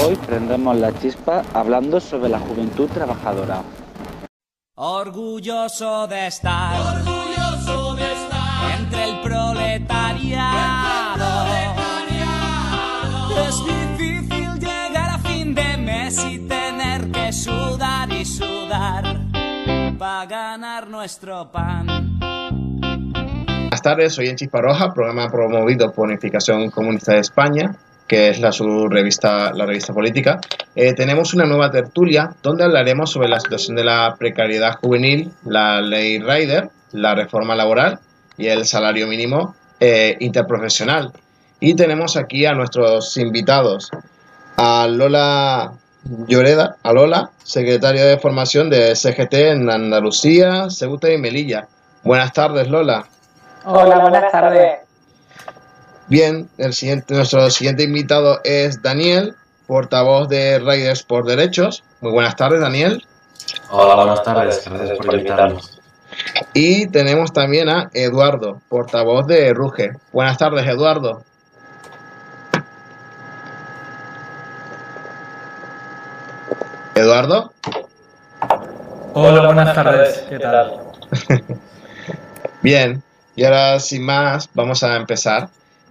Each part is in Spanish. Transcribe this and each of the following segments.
Hoy prendemos la chispa hablando sobre la juventud trabajadora. Orgulloso de estar, orgulloso de estar entre el proletariado. Es difícil llegar a fin de mes y tener que sudar y sudar para ganar nuestro pan. Buenas tardes, soy en Chispa Roja, programa promovido por Unificación Comunista de España, que es la su revista, la revista política. Eh, tenemos una nueva tertulia donde hablaremos sobre la situación de la precariedad juvenil, la ley Rider, la reforma laboral y el salario mínimo eh, interprofesional. Y tenemos aquí a nuestros invitados, a Lola Lloreda, a Lola, secretaria de formación de CGT en Andalucía, Ceuta y Melilla. Buenas tardes, Lola. Hola, buenas tardes. Bien, el siguiente, nuestro siguiente invitado es Daniel, portavoz de Riders por Derechos. Muy buenas tardes, Daniel. Hola, buenas tardes. Gracias por invitarnos. Y tenemos también a Eduardo, portavoz de Ruge. Buenas tardes, Eduardo. Eduardo. Hola, buenas tardes. ¿Qué tal? Bien, y ahora sin más, vamos a empezar.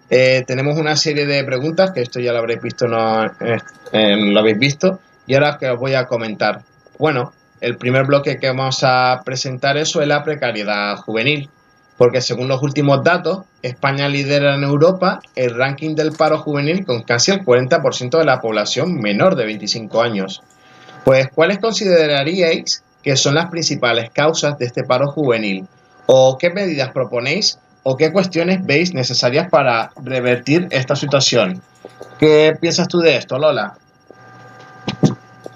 Eh, tenemos una serie de preguntas, que esto ya lo habréis visto, no, eh, lo habéis visto, y ahora que os voy a comentar. Bueno, el primer bloque que vamos a presentar es la precariedad juvenil, porque según los últimos datos, España lidera en Europa el ranking del paro juvenil con casi el 40% de la población menor de 25 años. Pues, ¿cuáles consideraríais que son las principales causas de este paro juvenil? ¿O qué medidas proponéis o qué cuestiones veis necesarias para revertir esta situación? ¿Qué piensas tú de esto, Lola?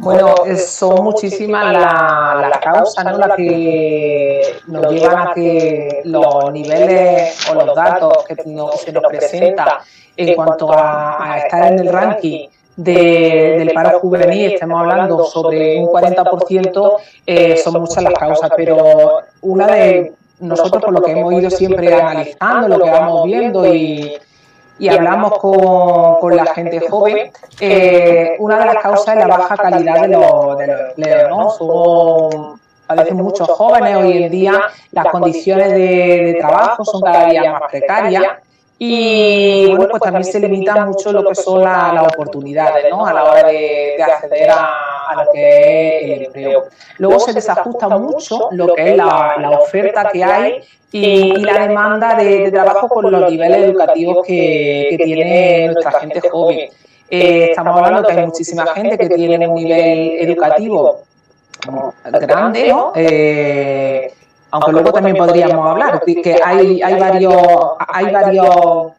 Bueno, son muchísimas las la causas ¿no? las que nos llevan a que los niveles o los datos que se nos presentan en cuanto a, estar en el ranking del paro juvenil, estemos hablando sobre un 40%, eh, son muchas las causas, pero una de nosotros por lo que hemos ido siempre analizando, lo que vamos viendo y, y hablamos con, con, la gente joven, eh, una de las causas es la baja calidad de los, de los empleos, ¿no? Son, padecen muchos jóvenes hoy en día, las condiciones de, de trabajo son cada día más precarias y bueno, pues también se limita mucho lo que son las oportunidades ¿no? a la hora de, de acceder a, a, lo que es el empleo. Luego se desajusta mucho lo que es la, la oferta que hay y, y la demanda de, de, trabajo con los niveles educativos que, que tiene nuestra gente joven. Eh, estamos hablando que hay muchísima gente que tiene un nivel educativo grande, ¿no? Eh, aunque luego también podríamos hablar, que hay, hay varios, hay varios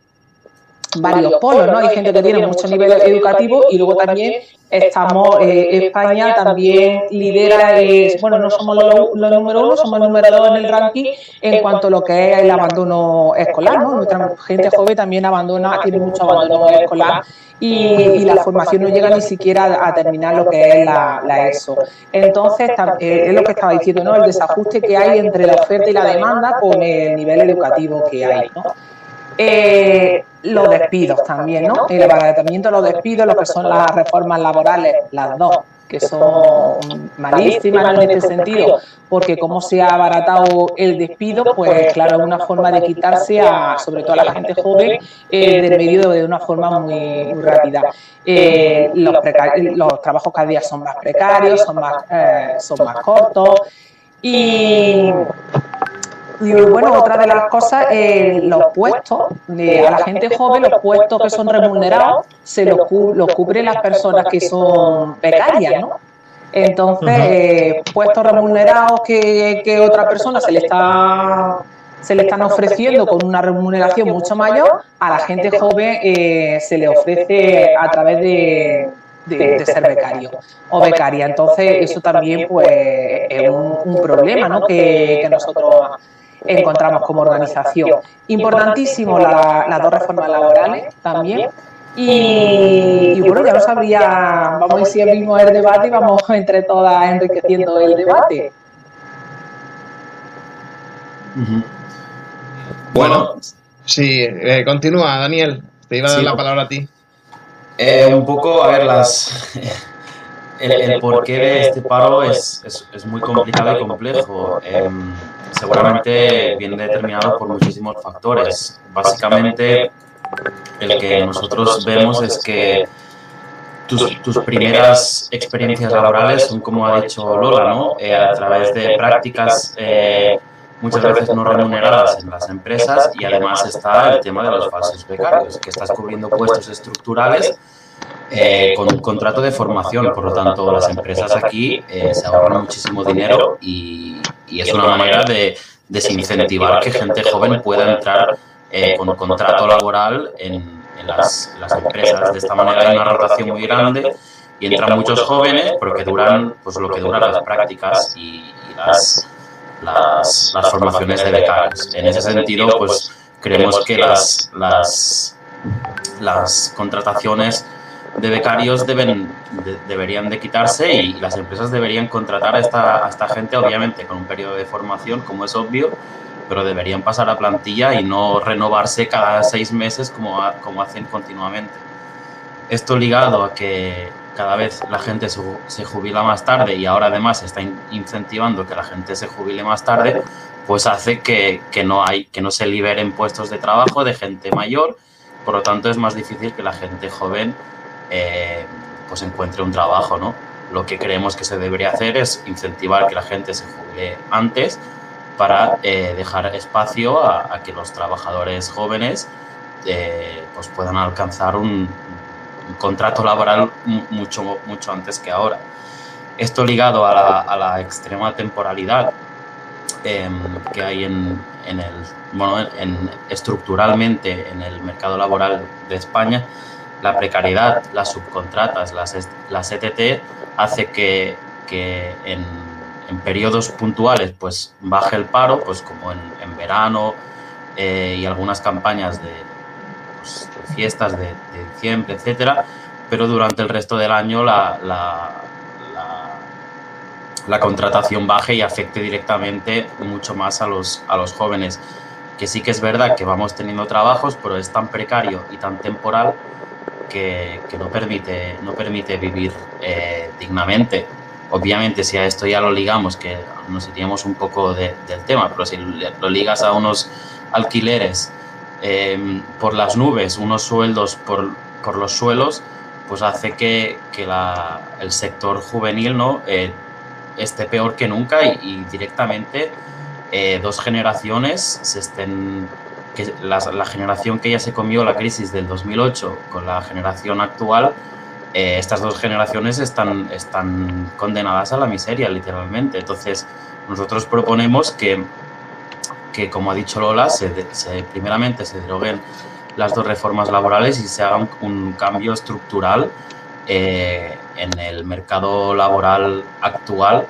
varios polos, ¿no? Hay gente que tiene mucho nivel educativo y luego también estamos, eh, España también lidera, eh, bueno, no somos los, los número uno, somos el número dos en el ranking en cuanto a lo que es el abandono escolar, ¿no? Nuestra gente joven también abandona, tiene mucho abandono escolar y, y, la formación no llega ni siquiera a terminar lo que es la, la ESO. Entonces, eh, es lo que estaba diciendo, ¿no? El desajuste que hay entre la oferta y la demanda con el nivel educativo que hay, ¿no? Eh, los despidos también, ¿no? El abaratamiento de los despidos, lo que son las reformas laborales, las dos, que son malísimas en este sentido, porque como se ha abaratado el despido, pues claro, es una forma de quitarse a, sobre todo a la gente joven, eh, del medio de una forma muy, muy rápida. Eh, los, los, trabajos cada día son más precarios, son más, eh, son más cortos y y bueno, otra de las cosas, eh, los puestos, de, a la gente joven, los puestos que son remunerados, se los, los cubren las personas que son becarias, ¿no? Entonces, eh, puestos remunerados que, que otra persona se le está se le están ofreciendo con una remuneración mucho mayor, a la gente joven eh, se le ofrece a través de, de, de, ser becario o becaria. Entonces, eso también pues es un, un problema ¿no? que, que nosotros encontramos como organización. Importantísimo las la dos reformas laborales también. Y, y, bueno, ya no sabría, vamos a ir si mismo el debate y vamos entre todas enriqueciendo el debate. Bueno, sí, eh, continúa, Daniel. Te iba a dar sí. la palabra a ti. Eh, un poco, a ver, las, el, porqué de este paro es, es, muy complicado y complejo. Em, seguramente viene determinado por muchísimos factores. Básicamente, el que nosotros vemos es que tus, tus, primeras experiencias laborales son, como ha dicho Lola, ¿no? Eh, a través de prácticas eh, muchas veces no remuneradas en las empresas y además está el tema de los falsos becarios, que estás cubriendo puestos estructurales eh, con un contrato de formación. Por lo tanto, las empresas aquí eh, se ahorran muchísimo dinero y, es una manera de desincentivar que gente joven pueda entrar eh, con contrato laboral en, las, empresas. De esta manera hay una rotación muy grande y entran muchos jóvenes, pero que duran pues, lo que duran las prácticas y, las, las, las, formaciones de becarios. En ese sentido, pues creemos que las, las, las contrataciones de becarios deben, deberían de quitarse y las empresas deberían contratar a esta, a esta gente, obviamente, con un periodo de formación, como es obvio, pero deberían pasar a plantilla y no renovarse cada seis meses como, como hacen continuamente. Esto ligado a que cada vez la gente se jubila más tarde y ahora además se está incentivando que la gente se jubile más tarde, pues hace que, que, no, hay, que no se liberen puestos de trabajo de gente mayor, por lo tanto es más difícil que la gente joven eh, pues encuentre un trabajo, ¿no? Lo que creemos que se debería hacer es incentivar que la gente se jubile antes para eh, dejar espacio a, que los trabajadores jóvenes eh, pues puedan alcanzar un, contrato laboral mucho, mucho antes que ahora. Esto ligado a la, extrema temporalidad em, que hay en, el, bueno, en, estructuralmente en el mercado laboral de España, la precariedad, las subcontratas, las, las ETT, hace que, que en, en, periodos puntuales pues baje el paro, pues como en, en verano eh, y algunas campañas de, pues, fiestas de, diciembre, etcétera, pero durante el resto del año la, la, la, contratación baje y afecte directamente mucho más a los, a los jóvenes. Que sí que es verdad que vamos teniendo trabajos, pero es tan precario y tan temporal que, no, permite, no permite vivir eh, dignamente. Obviamente, si a esto ya lo ligamos, que nos iríamos un poco del tema, pero si lo ligas a unos alquileres eh, por las nubes, unos sueldos por, por, los suelos, pues hace que, que la, el sector juvenil ¿no? Eh, esté peor que nunca y, y directamente dos generaciones se estén que la, generación que ya se comió la crisis del 2008 con la generación actual, eh, estas dos generaciones están, están condenadas a la miseria, literalmente. Entonces, nosotros proponemos que, que como ha dicho Lola, se, primeramente se deroguen las dos reformas laborales y se haga un, cambio estructural eh, en el mercado laboral actual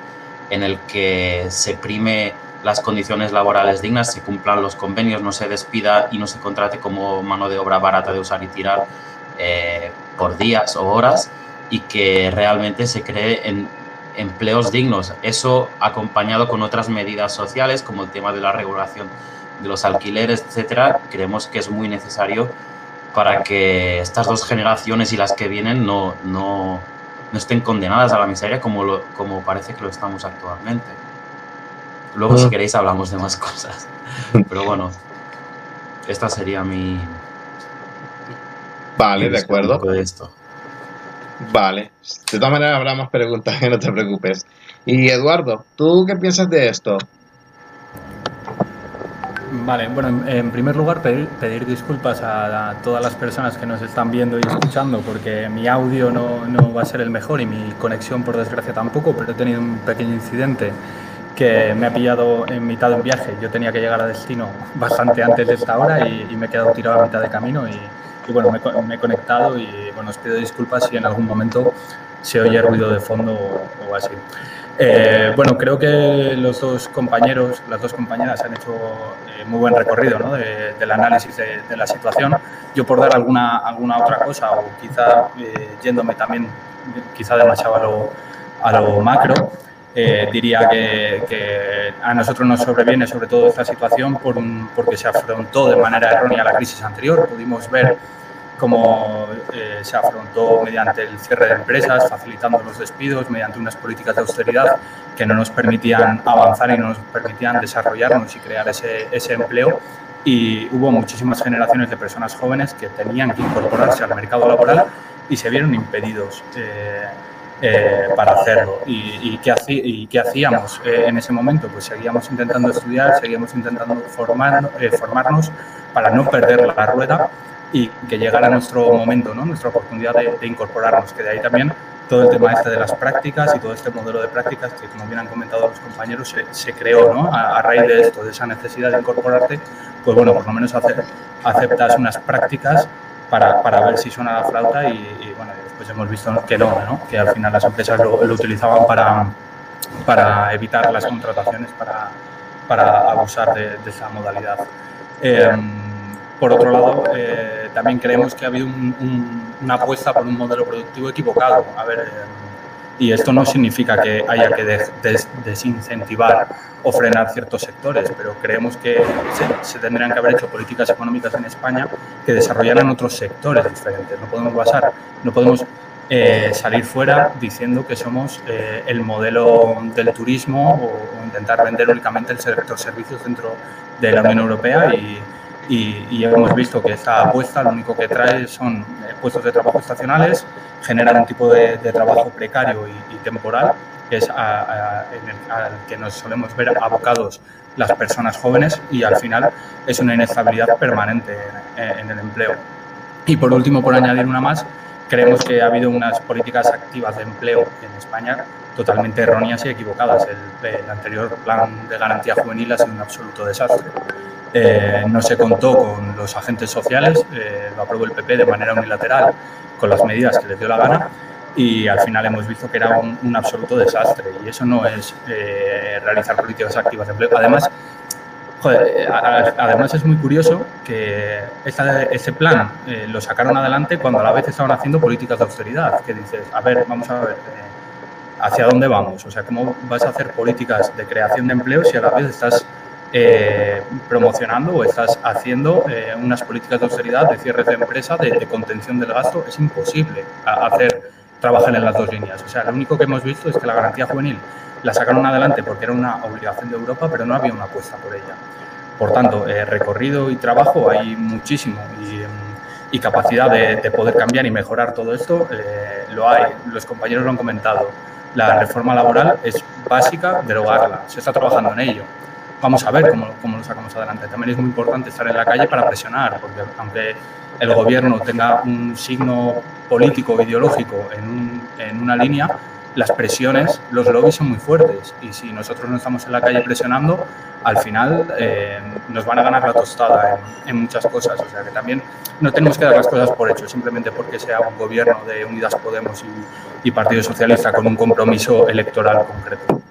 en el que se prime las condiciones laborales dignas, se cumplan los convenios, no se despida y no se contrate como mano de obra barata de usar y tirar eh, por días o horas y que realmente se cree en empleos dignos. Eso acompañado con otras medidas sociales como el tema de la regulación de los alquileres, etcétera, creemos que es muy necesario para que estas dos generaciones y las que vienen no, no, no estén condenadas a la miseria como, lo, como parece que lo estamos actualmente. Luego, si queréis, hablamos de más cosas. Pero bueno, esta sería mi. Vale, de acuerdo. De esto. Vale. De todas maneras, habrá más preguntas, que no te preocupes. Y Eduardo, ¿tú qué piensas de esto? Vale, bueno, en primer lugar pedir, pedir disculpas a, todas las personas que nos están viendo y escuchando porque mi audio no, no, va a ser el mejor y mi conexión por desgracia tampoco, pero he tenido un pequeño incidente que me ha pillado en mitad de un viaje. Yo tenía que llegar a destino bastante antes de esta hora y, me he quedado tirado a mitad de camino y, bueno, me, he conectado y bueno, os pido disculpas si en algún momento se oye ruido de fondo o, así. Eh, bueno, creo que los dos compañeros, las dos compañeras han hecho eh, muy buen recorrido ¿no? del análisis de, la situación. Yo por dar alguna, alguna otra cosa o quizá eh, yéndome también quizá demasiado a lo, a lo macro, eh, diría que, a nosotros nos sobreviene sobre todo esta situación por porque se afrontó de manera errónea la crisis anterior. Pudimos ver cómo eh, se afrontó mediante el cierre de empresas, facilitando los despidos, mediante unas políticas de austeridad que no nos permitían avanzar y no nos permitían desarrollarnos y crear ese, ese empleo. Y hubo muchísimas generaciones de personas jóvenes que tenían que incorporarse al mercado laboral y se vieron impedidos. Eh, eh, para hacerlo. ¿Y, qué, y qué hacíamos eh, en ese momento? Pues seguíamos intentando estudiar, seguíamos intentando formar, eh, formarnos para no perder la rueda y que llegara nuestro momento, ¿no? nuestra oportunidad de, incorporarnos, que de ahí también todo el tema este de las prácticas y todo este modelo de prácticas que, como bien han comentado los compañeros, se, creó ¿no? a, raíz de esto, de esa necesidad de incorporarte, pues bueno, por lo menos aceptas unas prácticas para, para ver si suena la flauta y, bueno, después hemos visto que no, ¿no? que al final las empresas lo, utilizaban para, para evitar las contrataciones, para, para abusar de, esa modalidad. Em, por otro lado, eh, también creemos que ha habido una apuesta por un modelo productivo equivocado. A ver, em, y esto no significa que haya que desincentivar o frenar ciertos sectores, pero creemos que se, tendrían que haber hecho políticas económicas en España que desarrollaran otros sectores diferentes. No podemos basar, no podemos eh, salir fuera diciendo que somos eh, el modelo del turismo o, intentar vender únicamente el sector servicios dentro de la Unión Europea y, y, hemos visto que esta apuesta lo único que trae son eh, puestos de trabajo estacionales, generar un tipo de, trabajo precario y, temporal, que es en el, al que nos solemos ver abocados las personas jóvenes y al final es una inestabilidad permanente en, el empleo. Y por último, por añadir una más, creemos que ha habido unas políticas activas de empleo en España totalmente erróneas y equivocadas. El, el anterior plan de garantía juvenil ha sido un absoluto desastre. Eh, no se contó con los agentes sociales, eh, lo aprobó el PP de manera unilateral con las medidas que les dio la gana y al final hemos visto que era un, absoluto desastre y eso no es eh, realizar políticas activas de empleo. Además, además es muy curioso que ese plan lo sacaron adelante cuando a la vez estaban haciendo políticas de austeridad, que dices, a ver, vamos a ver, ¿hacia dónde vamos? O sea, ¿cómo vas a hacer políticas de creación de empleo si a la vez estás eh, promocionando o estás haciendo eh, unas políticas de austeridad, de cierre de empresa, de, contención del gasto, es imposible hacer trabajar en las dos líneas. O sea, lo único que hemos visto es que la garantía juvenil la sacaron adelante porque era una obligación de Europa, pero no había una apuesta por ella. Por tanto, eh, recorrido y trabajo hay muchísimo y, capacidad de, poder cambiar y mejorar todo esto lo hay. Los compañeros lo han comentado. La reforma laboral es básica derogarla. Se está trabajando en ello vamos a ver cómo, lo sacamos adelante. También es muy importante estar en la calle para presionar, porque aunque el gobierno tenga un signo político o ideológico en, una línea, las presiones, los lobbies son muy fuertes y si nosotros no estamos en la calle presionando, al final eh, nos van a ganar la tostada en, muchas cosas. O sea que también no tenemos que dar las cosas por hecho, simplemente porque sea un gobierno de Unidas Podemos y Partido Socialista con un compromiso electoral concreto.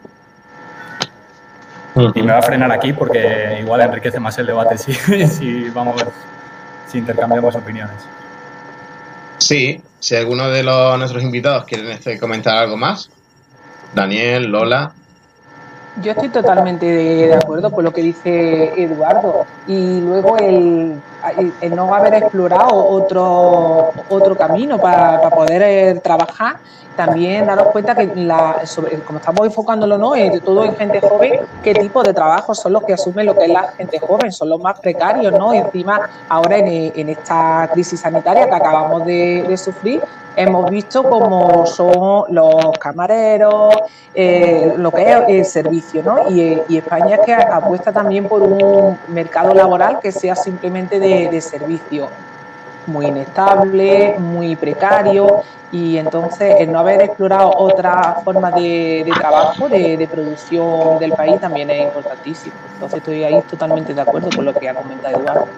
Y me va a frenar aquí porque igual enriquece más el debate si, si vamos, si intercambiamos opiniones. Sí, si alguno de los, nuestros invitados quieren este, comentar algo más. Daniel, Lola. Yo estoy totalmente de, acuerdo con lo que dice Eduardo. Y luego el, el no haber explorado otro, otro camino para, poder trabajar también daros cuenta que la, como estamos enfocándolo ¿no? en todo en gente joven, qué tipo de trabajos son los que asumen lo que es la gente joven, son los más precarios, ¿no? Y encima, ahora en, esta crisis sanitaria que acabamos de, sufrir, hemos visto cómo son los camareros, eh, lo que es el servicio, ¿no? Y, España es que apuesta también por un mercado laboral que sea simplemente de, servicio muy inestable, muy precario y entonces el no haber explorado otra forma de, trabajo, de, producción del país también es importantísimo. Entonces estoy ahí totalmente de acuerdo con lo que ha comentado Eduardo.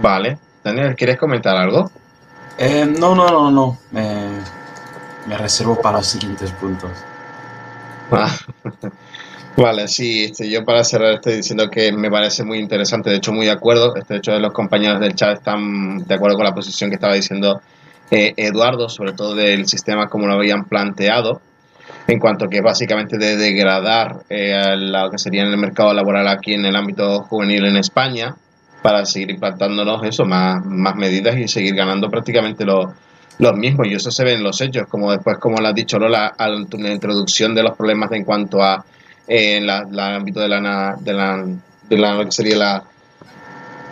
Vale. Daniel, ¿quieres comentar algo? Eh, no, no, no, no. me reservo para los siguientes puntos. Ah. Vale, sí, este, yo para cerrar estoy diciendo que me parece muy interesante, de hecho muy de acuerdo, este, de hecho los compañeros del chat están de acuerdo con la posición que estaba diciendo eh, Eduardo, sobre todo del sistema como lo habían planteado. en cuanto que básicamente de degradar eh, lo que sería en el mercado laboral aquí en el ámbito juvenil en España para seguir implantándonos eso, más, más medidas y seguir ganando prácticamente los los mismos y eso se ve en los hechos, como después, como lo has dicho Lola, en la introducción de los problemas en cuanto a eh, el ámbito de la, de la, de la, que sería la,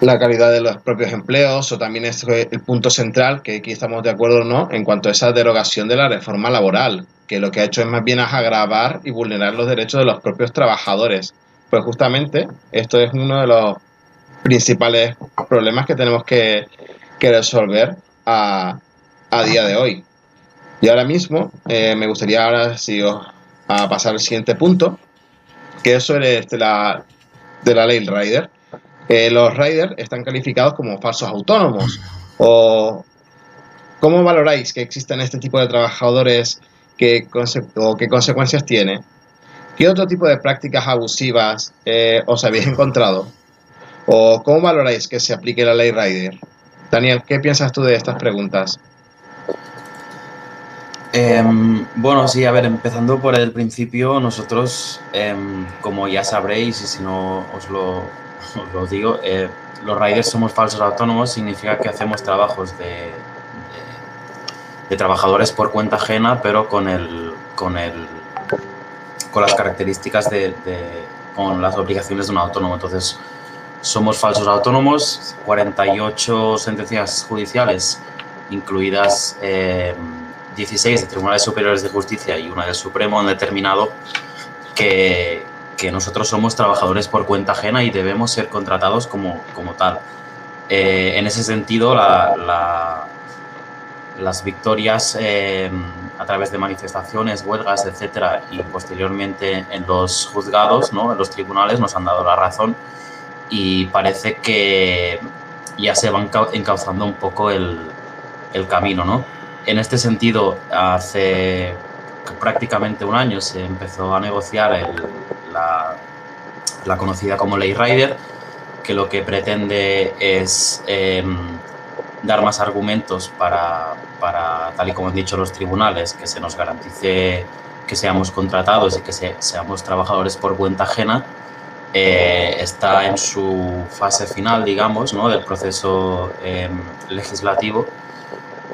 la calidad de los propios empleos o también es el punto central, que aquí estamos de acuerdo no, en cuanto a esa derogación de la reforma laboral, que lo que ha hecho es más bien agravar y vulnerar los derechos de los propios trabajadores. Pues justamente esto es uno de los principales problemas que tenemos que, que resolver a, a día de hoy. Y ahora mismo eh, me gustaría ahora si a pasar al siguiente punto, que es sobre este, la, de la ley Rider. Eh, los Riders están calificados como falsos autónomos. O, ¿Cómo valoráis que existen este tipo de trabajadores que o qué consecuencias tiene? ¿Qué otro tipo de prácticas abusivas eh, os habéis encontrado? ¿O cómo valoráis que se aplique la ley Rider? Daniel, ¿qué piensas tú de estas preguntas? Em, bueno, sí, a ver, empezando por el principio, nosotros, em, como ya sabréis, y si no os lo, digo, eh, los riders somos falsos autónomos, significa que hacemos trabajos de, de, trabajadores por cuenta ajena, pero con el, con el, con las características de, con las obligaciones de un autónomo. Entonces, somos falsos autónomos, 48 sentencias judiciales, incluidas eh, 16 de Tribunales Superiores de Justicia y una del Supremo han determinado que, que nosotros somos trabajadores por cuenta ajena y debemos ser contratados como, como tal. Eh, en ese sentido, la, las victorias eh, a través de manifestaciones, huelgas, etcétera, y posteriormente en los juzgados, ¿no? en los tribunales, nos han dado la razón y parece que ya se va encauzando un poco el, el camino, ¿no? En este sentido, hace prácticamente un año se empezó a negociar la, conocida como Ley Rider, que lo que pretende es em, dar más argumentos para, tal y como han dicho los tribunales, que se nos garantice que seamos contratados y que seamos trabajadores por cuenta ajena, eh, está en su fase final, digamos, ¿no? del proceso em, legislativo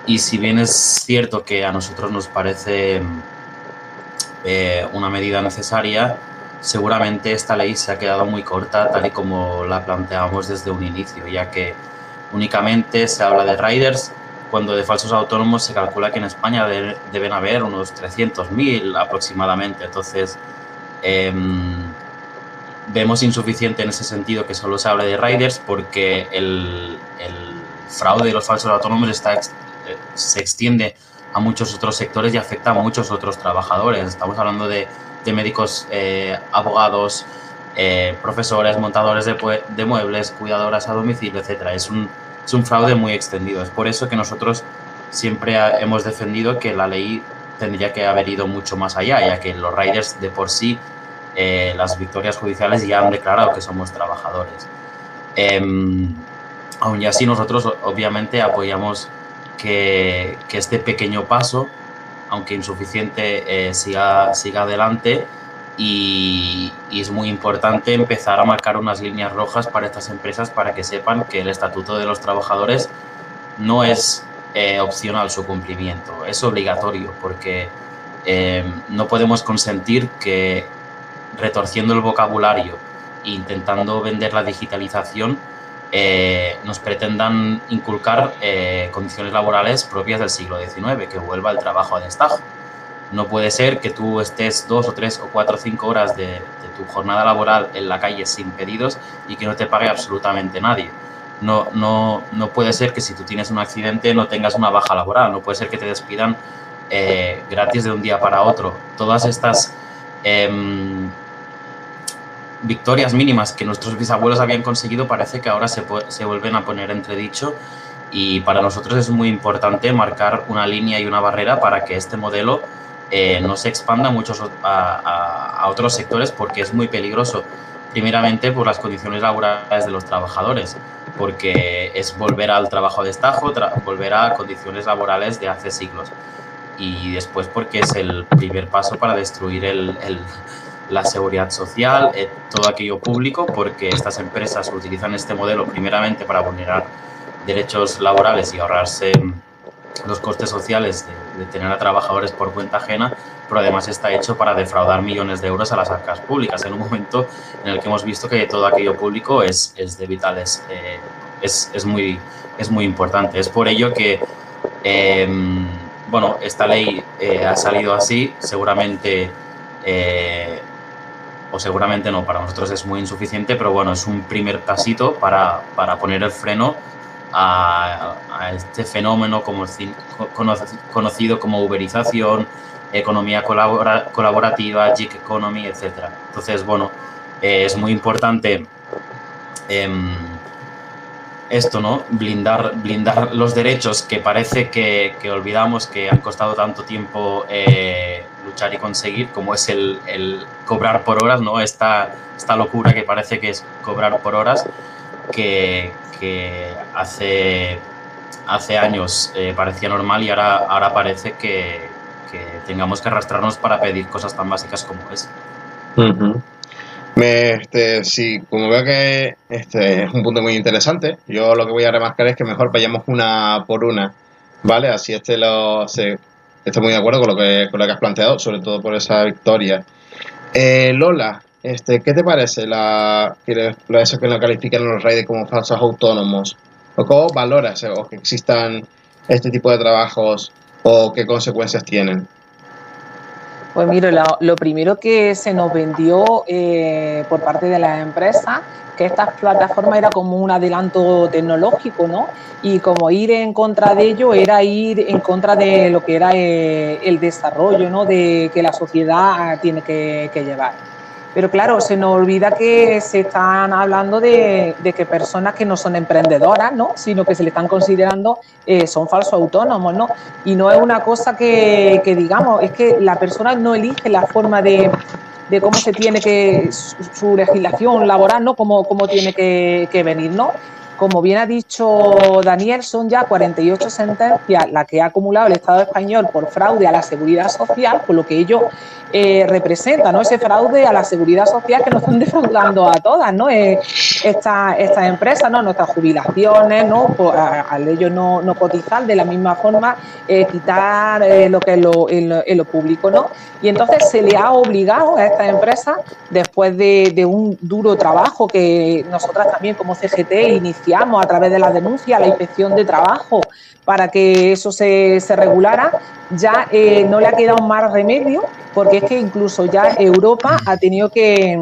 y si bien es cierto que a nosotros nos parece eh, una medida necesaria, seguramente esta ley se ha quedado muy corta tal y como la planteábamos desde un inicio, ya que únicamente se habla de riders cuando de falsos autónomos se calcula que en España deben haber unos 300.000 aproximadamente. Entonces, em, vemos insuficiente en ese sentido que solo se hable de riders porque el, fraude de los falsos autónomos está se extiende a muchos otros sectores y afecta a muchos otros trabajadores. Estamos hablando de, médicos, eh, abogados, eh, profesores, montadores de, muebles, cuidadoras a domicilio, etc. Es un, es un fraude muy extendido. Es por eso que nosotros siempre hemos defendido que la ley tendría que haber ido mucho más allá, ya que los riders de por sí, eh, las victorias judiciales ya han declarado que somos trabajadores. Em, aún y así nosotros obviamente apoyamos que, este pequeño paso, aunque insuficiente, eh, siga, siga adelante y, es muy importante empezar a marcar unas líneas rojas para estas empresas para que sepan que el Estatuto de los Trabajadores no es eh, opcional su cumplimiento, es obligatorio porque eh, no podemos consentir que retorciendo el vocabulario e intentando vender la digitalización eh, nos pretendan inculcar eh, condiciones laborales propias del siglo XIX, que vuelva el trabajo a destajo. No puede ser que tú estés dos o tres o cuatro o cinco horas de, tu jornada laboral en la calle sin pedidos y que no te pague absolutamente nadie. No, no, no puede ser que si tú tienes un accidente no tengas una baja laboral, no puede ser que te despidan eh, gratis de un día para otro. Todas estas em, victorias mínimas que nuestros bisabuelos habían conseguido parece que ahora se, vuelven a poner entredicho y para nosotros es muy importante marcar una línea y una barrera para que este modelo eh, no se expanda muchos a, otros sectores porque es muy peligroso. Primeramente por las condiciones laborales de los trabajadores, porque es volver al trabajo de estajo, volver a condiciones laborales de hace siglos. y después porque es el primer paso para destruir el, la seguridad social, eh, todo aquello público, porque estas empresas utilizan este modelo primeramente para vulnerar derechos laborales y ahorrarse los costes sociales de, tener a trabajadores por cuenta ajena, pero además está hecho para defraudar millones de euros a las arcas públicas en un momento en el que hemos visto que todo aquello público es, es de vitales, eh, es, es, muy, es muy importante. Es por ello que, em, bueno, esta ley eh, ha salido así, seguramente, eh, o seguramente no, para nosotros es muy insuficiente, pero bueno, es un primer pasito para, para poner el freno a, este fenómeno como, conocido como uberización, economía colaborativa, gig economy, etc. Entonces, bueno, eh, es muy importante em, esto, ¿no? Blindar, blindar los derechos que parece que, olvidamos que han costado tanto tiempo eh, luchar y conseguir, como es el, el, cobrar por horas, ¿no? Esta, esta locura que parece que es cobrar por horas, que, que hace, hace años eh, parecía normal y ahora, ahora parece que, tengamos que arrastrarnos para pedir cosas tan básicas como es. este, sí, como veo que este es un punto muy interesante, yo lo que voy a remarcar es que mejor vayamos una por una, ¿vale? Así este lo se, estoy muy de acuerdo con lo que, con lo que has planteado, sobre todo por esa victoria. Eh, Lola, este, ¿Qué te parece la, eso que lo califican los reyes como falsos autónomos? ¿O cómo valoras o que existan este tipo de trabajos o qué consecuencias tienen? Pues mire, lo, primero que se nos vendió eh, por parte de la empresa que esta plataforma era como un adelanto tecnológico, ¿no? Y como ir en contra de ello era ir en contra de lo que era eh, el desarrollo, ¿no? De que la sociedad tiene que llevar. Pero claro, se nos olvida que se están hablando de, que personas que no son emprendedoras, ¿no? sino que se le están considerando eh, son falsos autónomos. ¿no? Y no es una cosa que, digamos, es que la persona no elige la forma de, cómo se tiene que, su, legislación laboral, ¿no? Cómo, cómo tiene que, que venir, ¿no? Como bien ha dicho Daniel, son ya 48 sentencias las que ha acumulado el Estado español por fraude a la seguridad social, por lo que ello eh, representa, ¿no? Ese fraude a la seguridad social que nos están defraudando a todas, ¿no? Eh, estas empresas, ¿no? Nuestras jubilaciones, ¿no? al ello no, cotizar de la misma forma, eh, quitar eh, lo que es lo, en, lo, público, ¿no? Y entonces se le ha obligado a estas empresas, después de, de un duro trabajo que nosotras también como CGT iniciamos, a través de la denuncia a la inspección de trabajo para que eso se, se regulara, ya eh, no le ha quedado más remedio, porque es que incluso ya Europa ha tenido que,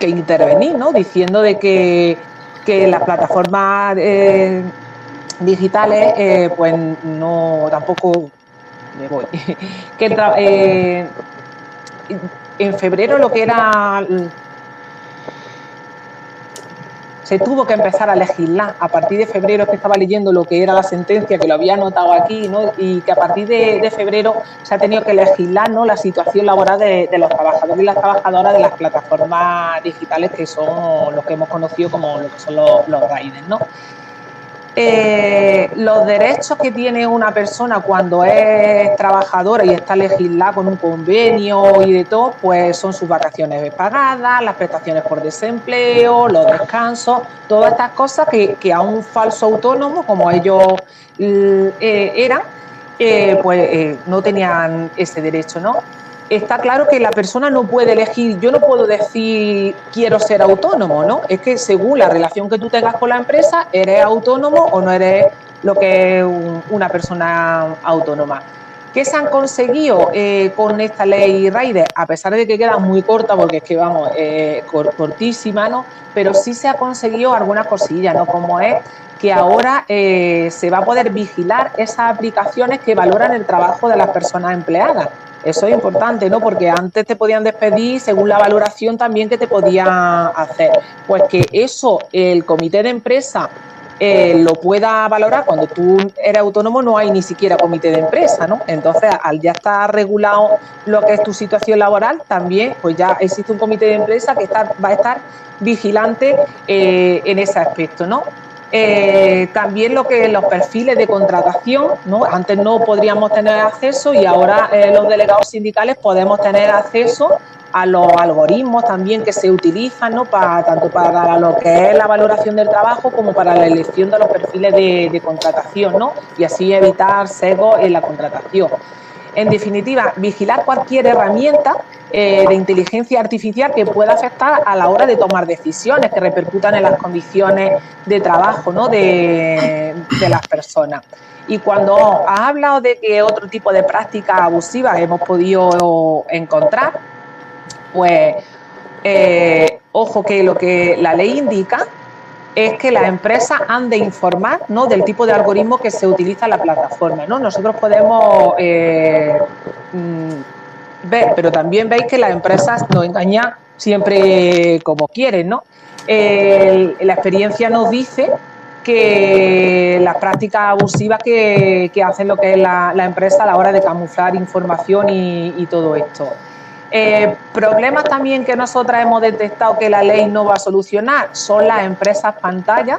intervenir, ¿no? diciendo de que, las plataformas eh, digitales, eh, pues no, tampoco me voy, que en febrero lo que era se tuvo que empezar a legislar. A partir de febrero que estaba leyendo lo que era la sentencia, que lo había anotado aquí, ¿no? y que a partir de, febrero se ha tenido que legislar ¿no? la situación laboral de, los trabajadores y las trabajadoras de las plataformas digitales que son los que hemos conocido como lo que son los, los ¿no? Eh, los derechos que tiene una persona cuando es trabajadora y está legislada con un convenio y de todo, pues son sus vacaciones pagadas, las prestaciones por desempleo, los descansos, todas estas cosas que, a un falso autónomo, como ellos eh, eran, eh, pues no tenían ese derecho, ¿no? Está claro que la persona no puede elegir, yo no puedo decir quiero ser autónomo, ¿no? Es que según la relación que tú tengas con la empresa, eres autónomo o no eres lo que es una persona autónoma. ¿Qué se han conseguido eh, con esta ley Rider? A pesar de que queda muy corta, porque es que vamos, eh, cortísima, ¿no? Pero sí se ha conseguido algunas cosillas, ¿no? Como es que ahora eh, se va a poder vigilar esas aplicaciones que valoran el trabajo de las personas empleadas. Eso es importante, ¿no? Porque antes te podían despedir según la valoración también que te podía hacer. Pues que eso el comité de empresa eh, lo pueda valorar cuando tú eres autónomo no hay ni siquiera comité de empresa, ¿no? Entonces, al ya estar regulado lo que es tu situación laboral, también pues ya existe un comité de empresa que está, va a estar vigilante eh, en ese aspecto, ¿no? Eh, también lo que los perfiles de contratación, ¿no? antes no podríamos tener acceso y ahora eh, los delegados sindicales podemos tener acceso a los algoritmos también que se utilizan, ¿no? para, tanto para lo que es la valoración del trabajo como para la elección de los perfiles de, de contratación ¿no? y así evitar sesgos en la contratación. En definitiva, vigilar cualquier herramienta eh, de inteligencia artificial que pueda afectar a la hora de tomar decisiones que repercutan en las condiciones de trabajo ¿no? de, las personas. Y cuando ha hablado de que otro tipo de prácticas abusivas hemos podido encontrar, pues eh, ojo que lo que la ley indica es que las empresas han de informar ¿no? del tipo de algoritmo que se utiliza en la plataforma. ¿no? Nosotros podemos eh, mm, ver, pero también veis que las empresas nos engañan siempre como quieren. ¿no? la experiencia nos dice que las prácticas abusivas que, hacen lo que es la, empresa a la hora de camuflar información y todo esto. Eh, problemas también que nosotras hemos detectado que la ley no va a solucionar son las empresas pantalla,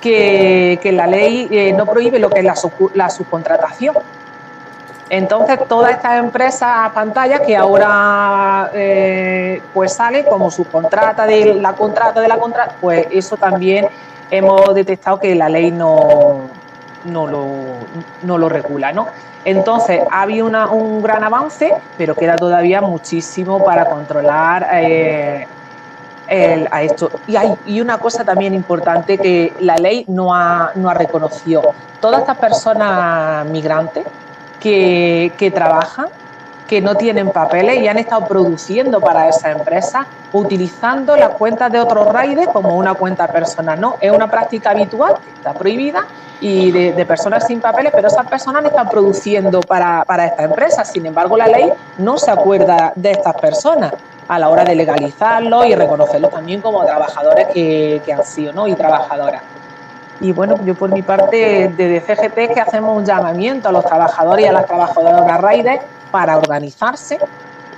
que, la ley eh, no prohíbe lo que es la, subcontratación. Entonces, todas estas empresas pantalla que ahora eh, pues sale como subcontrata de la contrata de la contrata, pues eso también hemos detectado que la ley no, no, lo, no lo regula, ¿no? Entonces, ha habido un gran avance, pero queda todavía muchísimo para controlar eh, a esto. Y hay y una cosa también importante que la ley no ha, no ha reconocido. Todas estas personas migrantes que, que trabajan que no tienen papeles y han estado produciendo para esa empresa utilizando las cuentas de otros raíces como una cuenta personal. No, es una práctica habitual, está prohibida y de, personas sin papeles, pero esas personas están produciendo para, para estas empresas. Sin embargo, la ley no se acuerda de estas personas a la hora de legalizarlos y reconocerlos también como trabajadores que, que han sido ¿no? y trabajadoras. Y bueno, yo por mi parte, desde CGT, que hacemos un llamamiento a los trabajadores y a las trabajadoras raíces para organizarse,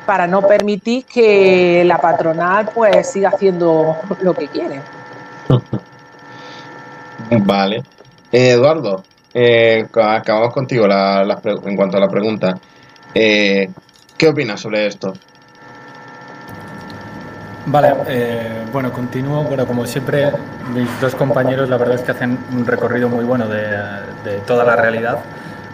para no permitir que la patronal pues siga haciendo lo que quiere. Vale. Eduardo, eh, acabamos contigo en cuanto a la pregunta. Eh, ¿Qué opinas sobre esto? Vale, eh, bueno, continúo. Bueno, como siempre, mis dos compañeros la verdad es que hacen un recorrido muy bueno de, toda la realidad,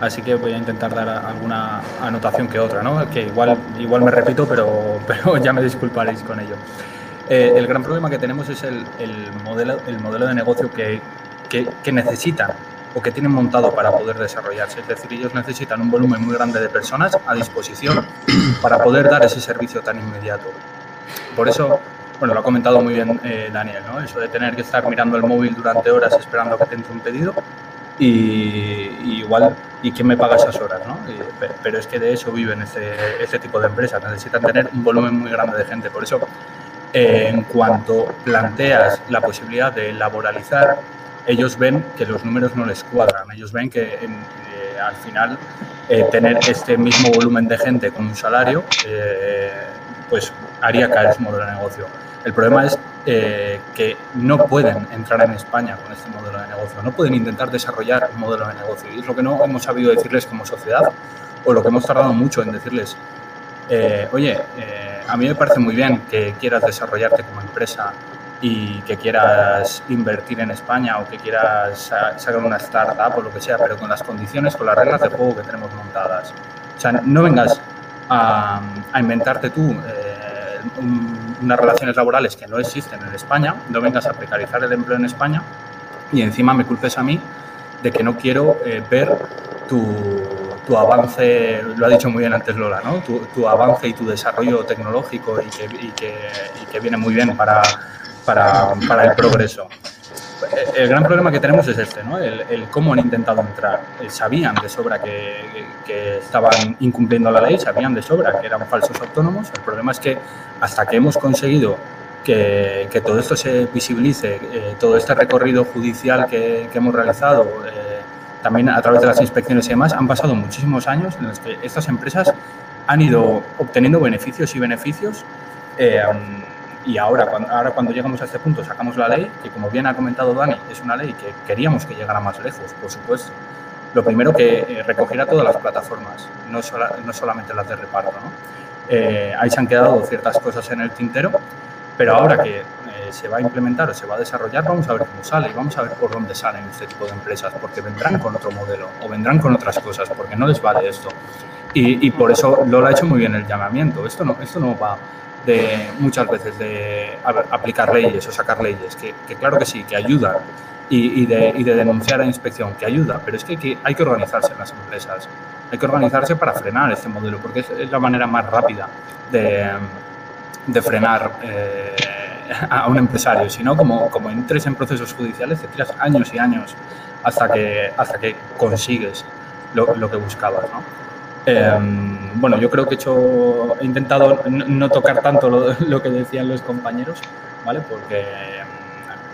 así que voy a intentar dar alguna anotación que otra, ¿no? Que igual, igual me repito, pero, pero ya me disculparéis con ello. el gran problema que tenemos es el, el, modelo, el modelo de negocio que, que, necesitan o que tienen montado para poder desarrollarse. Es decir, ellos necesitan un volumen muy grande de personas a disposición para poder dar ese servicio tan inmediato. Por eso, bueno, lo ha comentado muy bien eh, Daniel, ¿no? Eso de tener que estar mirando el móvil durante horas esperando a que te entre un pedido y, igual, ¿y quién me paga esas horas? ¿no? pero es que de eso viven ese, ese tipo de empresas, necesitan tener un volumen muy grande de gente. Por eso, eh, en cuanto planteas la posibilidad de laboralizar ellos ven que los números no les cuadran, ellos ven que eh, al final eh, tener este mismo volumen de gente con un salario, eh, pues haría caer su modelo de negocio. El problema es que no pueden entrar en España con este modelo de negocio, no pueden intentar desarrollar un modelo de negocio. Y es lo que no hemos sabido decirles como sociedad, o lo que hemos tardado mucho en decirles, oye, a mí me parece muy bien que quieras desarrollarte como empresa y que quieras invertir en España o que quieras sacar una startup o lo que sea, pero con las condiciones, con las reglas de juego que tenemos montadas. O sea, no vengas a, inventarte tú eh, unas relaciones laborales que no existen en España, no vengas a precarizar el empleo en España y encima me culpes a mí de que no quiero eh, ver tu, tu, avance, lo ha dicho muy bien antes Lola, ¿no? tu, tu avance y tu desarrollo tecnológico y que, que viene muy bien para para, para el progreso. El gran problema que tenemos es este, ¿no? el, cómo han intentado entrar. Eh, sabían de sobra que, que, estaban incumpliendo la ley, sabían de sobra que eran falsos autónomos. El problema es que hasta que hemos conseguido que, que todo esto se visibilice, eh, todo este recorrido judicial que, que hemos realizado, eh, también a través de las inspecciones y demás, han pasado muchísimos años en los que estas empresas han ido obteniendo beneficios y beneficios y ahora cuando, ahora cuando llegamos a este punto sacamos la ley, que como bien ha comentado Dani, es una ley que queríamos que llegara más lejos, por supuesto. Lo primero que eh, recogiera todas las plataformas, no, no solamente las de reparto. ¿no? Eh, ahí se han quedado ciertas cosas en el tintero, pero ahora que eh, se va a implementar o se va a desarrollar, vamos a ver cómo sale y vamos a ver por dónde salen este tipo de empresas, porque vendrán con otro modelo o vendrán con otras cosas, porque no les vale esto. Y, por eso Lola ha hecho muy bien el llamamiento. Esto no, esto no va de muchas veces de aplicar leyes o sacar leyes, que, claro que sí, que ayudan, y, de, y, de, denunciar a inspección, que ayuda, pero es que, hay que organizarse en las empresas, hay que organizarse para frenar este modelo, porque es, la manera más rápida de, de frenar eh, a un empresario, si no, como, como entres en procesos judiciales, te tiras años y años hasta que, hasta que consigues lo, lo que buscabas, ¿no? Em, bueno, yo creo que he, hecho, he intentado no, tocar tanto lo, que decían los compañeros, ¿vale? Porque,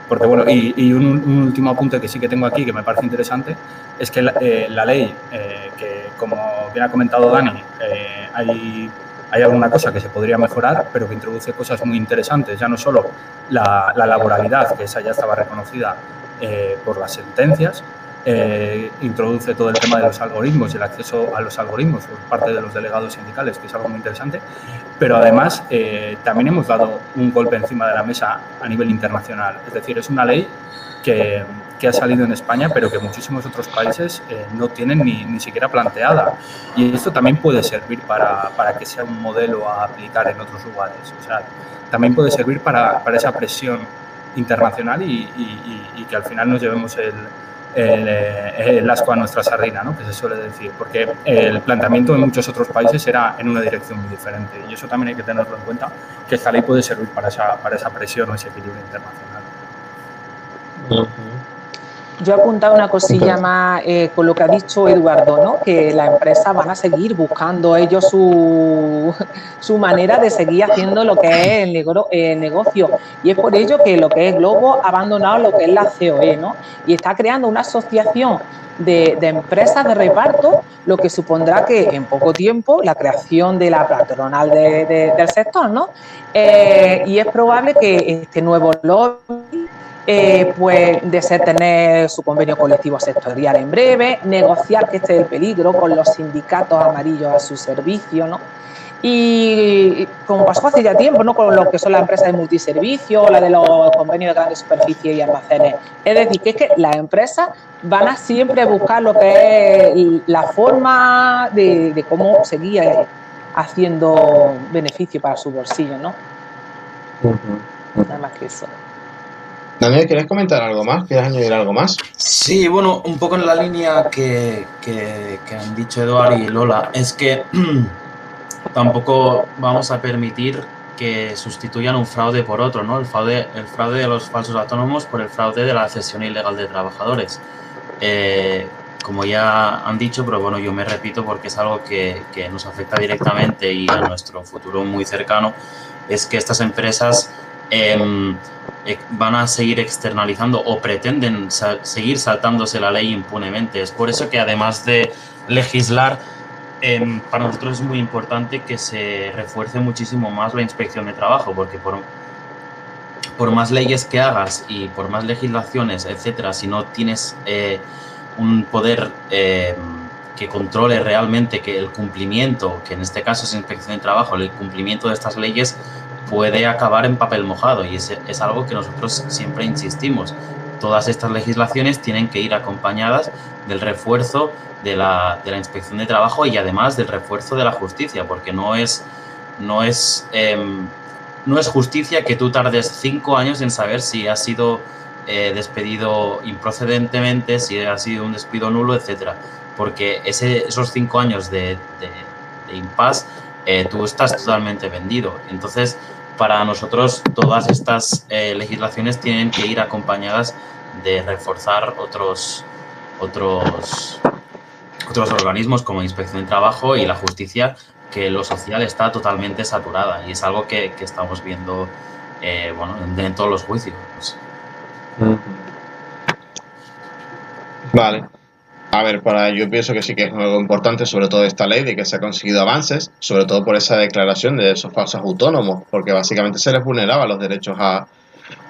porque bueno, y, un, último apunte que sí que tengo aquí que me parece interesante es que la, eh, ley, eh, que como bien ha comentado Dani, eh, hay, hay alguna cosa que se podría mejorar, pero que introduce cosas muy interesantes, ya no solo la, la laboralidad, que esa ya estaba reconocida por las sentencias, eh, introduce todo el tema de los algoritmos y el acceso a los algoritmos por parte de los delegados sindicales, que es algo muy interesante, pero además eh, también hemos dado un golpe encima de la mesa a nivel internacional. Es decir, es una ley que, ha salido en España, pero que muchísimos otros países eh, no tienen ni, ni, siquiera planteada. Y esto también puede servir para, para, que sea un modelo a aplicar en otros lugares. O sea, también puede servir para, para esa presión internacional y, y que al final nos llevemos el, el, el, asco a nuestra sardina, ¿no? que se suele decir, porque el planteamiento en muchos otros países era en una dirección muy diferente y eso también hay que tenerlo en cuenta, que esta ley puede servir para esa, para esa presión o ese equilibrio internacional. Yo he apuntado una cosilla más eh, con lo que ha dicho Eduardo, ¿no? que las empresas van a seguir buscando ellos su, su manera de seguir haciendo lo que es el, negocio. Y es por ello que lo que es Globo ha abandonado lo que es la COE ¿no? y está creando una asociación de, empresas de reparto, lo que supondrá que en poco tiempo la creación de la patronal del sector, ¿no? Eh, y es probable que este nuevo lobby eh, pues ser tener su convenio colectivo sectorial en breve, negociar, que este es el peligro, con los sindicatos amarillos a su servicio, ¿no? Y como pasó hace ya tiempo, ¿no? Con lo que son las empresas de multiservicio, la de los convenios de grandes superficies y almacenes. Es decir, que es que las empresas van a siempre buscar lo que es la forma de, cómo seguir haciendo beneficio para su bolsillo, ¿no? Nada más que eso. Daniel, ¿quieres comentar algo más? ¿Quieres añadir algo más? Sí, bueno, un poco en la línea que, que, han dicho Eduard y Lola, es que tampoco vamos a permitir que sustituyan un fraude por otro, ¿no? El fraude, el fraude de los falsos autónomos por el fraude de la cesión ilegal de trabajadores. Eh, como ya han dicho, pero bueno, yo me repito porque es algo que, que nos afecta directamente y a nuestro futuro muy cercano, es que estas empresas Em, van a seguir externalizando o pretenden seguir saltándose la ley impunemente. Es por eso que además de legislar, em, para nosotros es muy importante que se refuerce muchísimo más la inspección de trabajo, porque por, por más leyes que hagas y por más legislaciones, etcétera, si no tienes eh, un poder em, que controle realmente que el cumplimiento, que en este caso es inspección de trabajo, el cumplimiento de estas leyes puede acabar en papel mojado y es, es algo que nosotros siempre insistimos. Todas estas legislaciones tienen que ir acompañadas del refuerzo de la, de la inspección de trabajo y además del refuerzo de la justicia, porque no es, no es, em, no es justicia que tú tardes cinco años en saber si has sido eh, despedido improcedentemente, si ha sido un despido nulo, etcétera. Porque ese, esos cinco años de, de, de eh, tú estás totalmente vendido. Entonces, para nosotros todas estas eh, legislaciones tienen que ir acompañadas de reforzar otros, otros, otros organismos como Inspección de Trabajo y la justicia, que lo social está totalmente saturada y es algo que, que estamos viendo eh, bueno, en, todos los juicios. Vale. A ver, para yo pienso que sí que es algo importante, sobre todo esta ley, de que se ha conseguido avances, sobre todo por esa declaración de esos falsos autónomos, porque básicamente se les vulneraba los derechos a,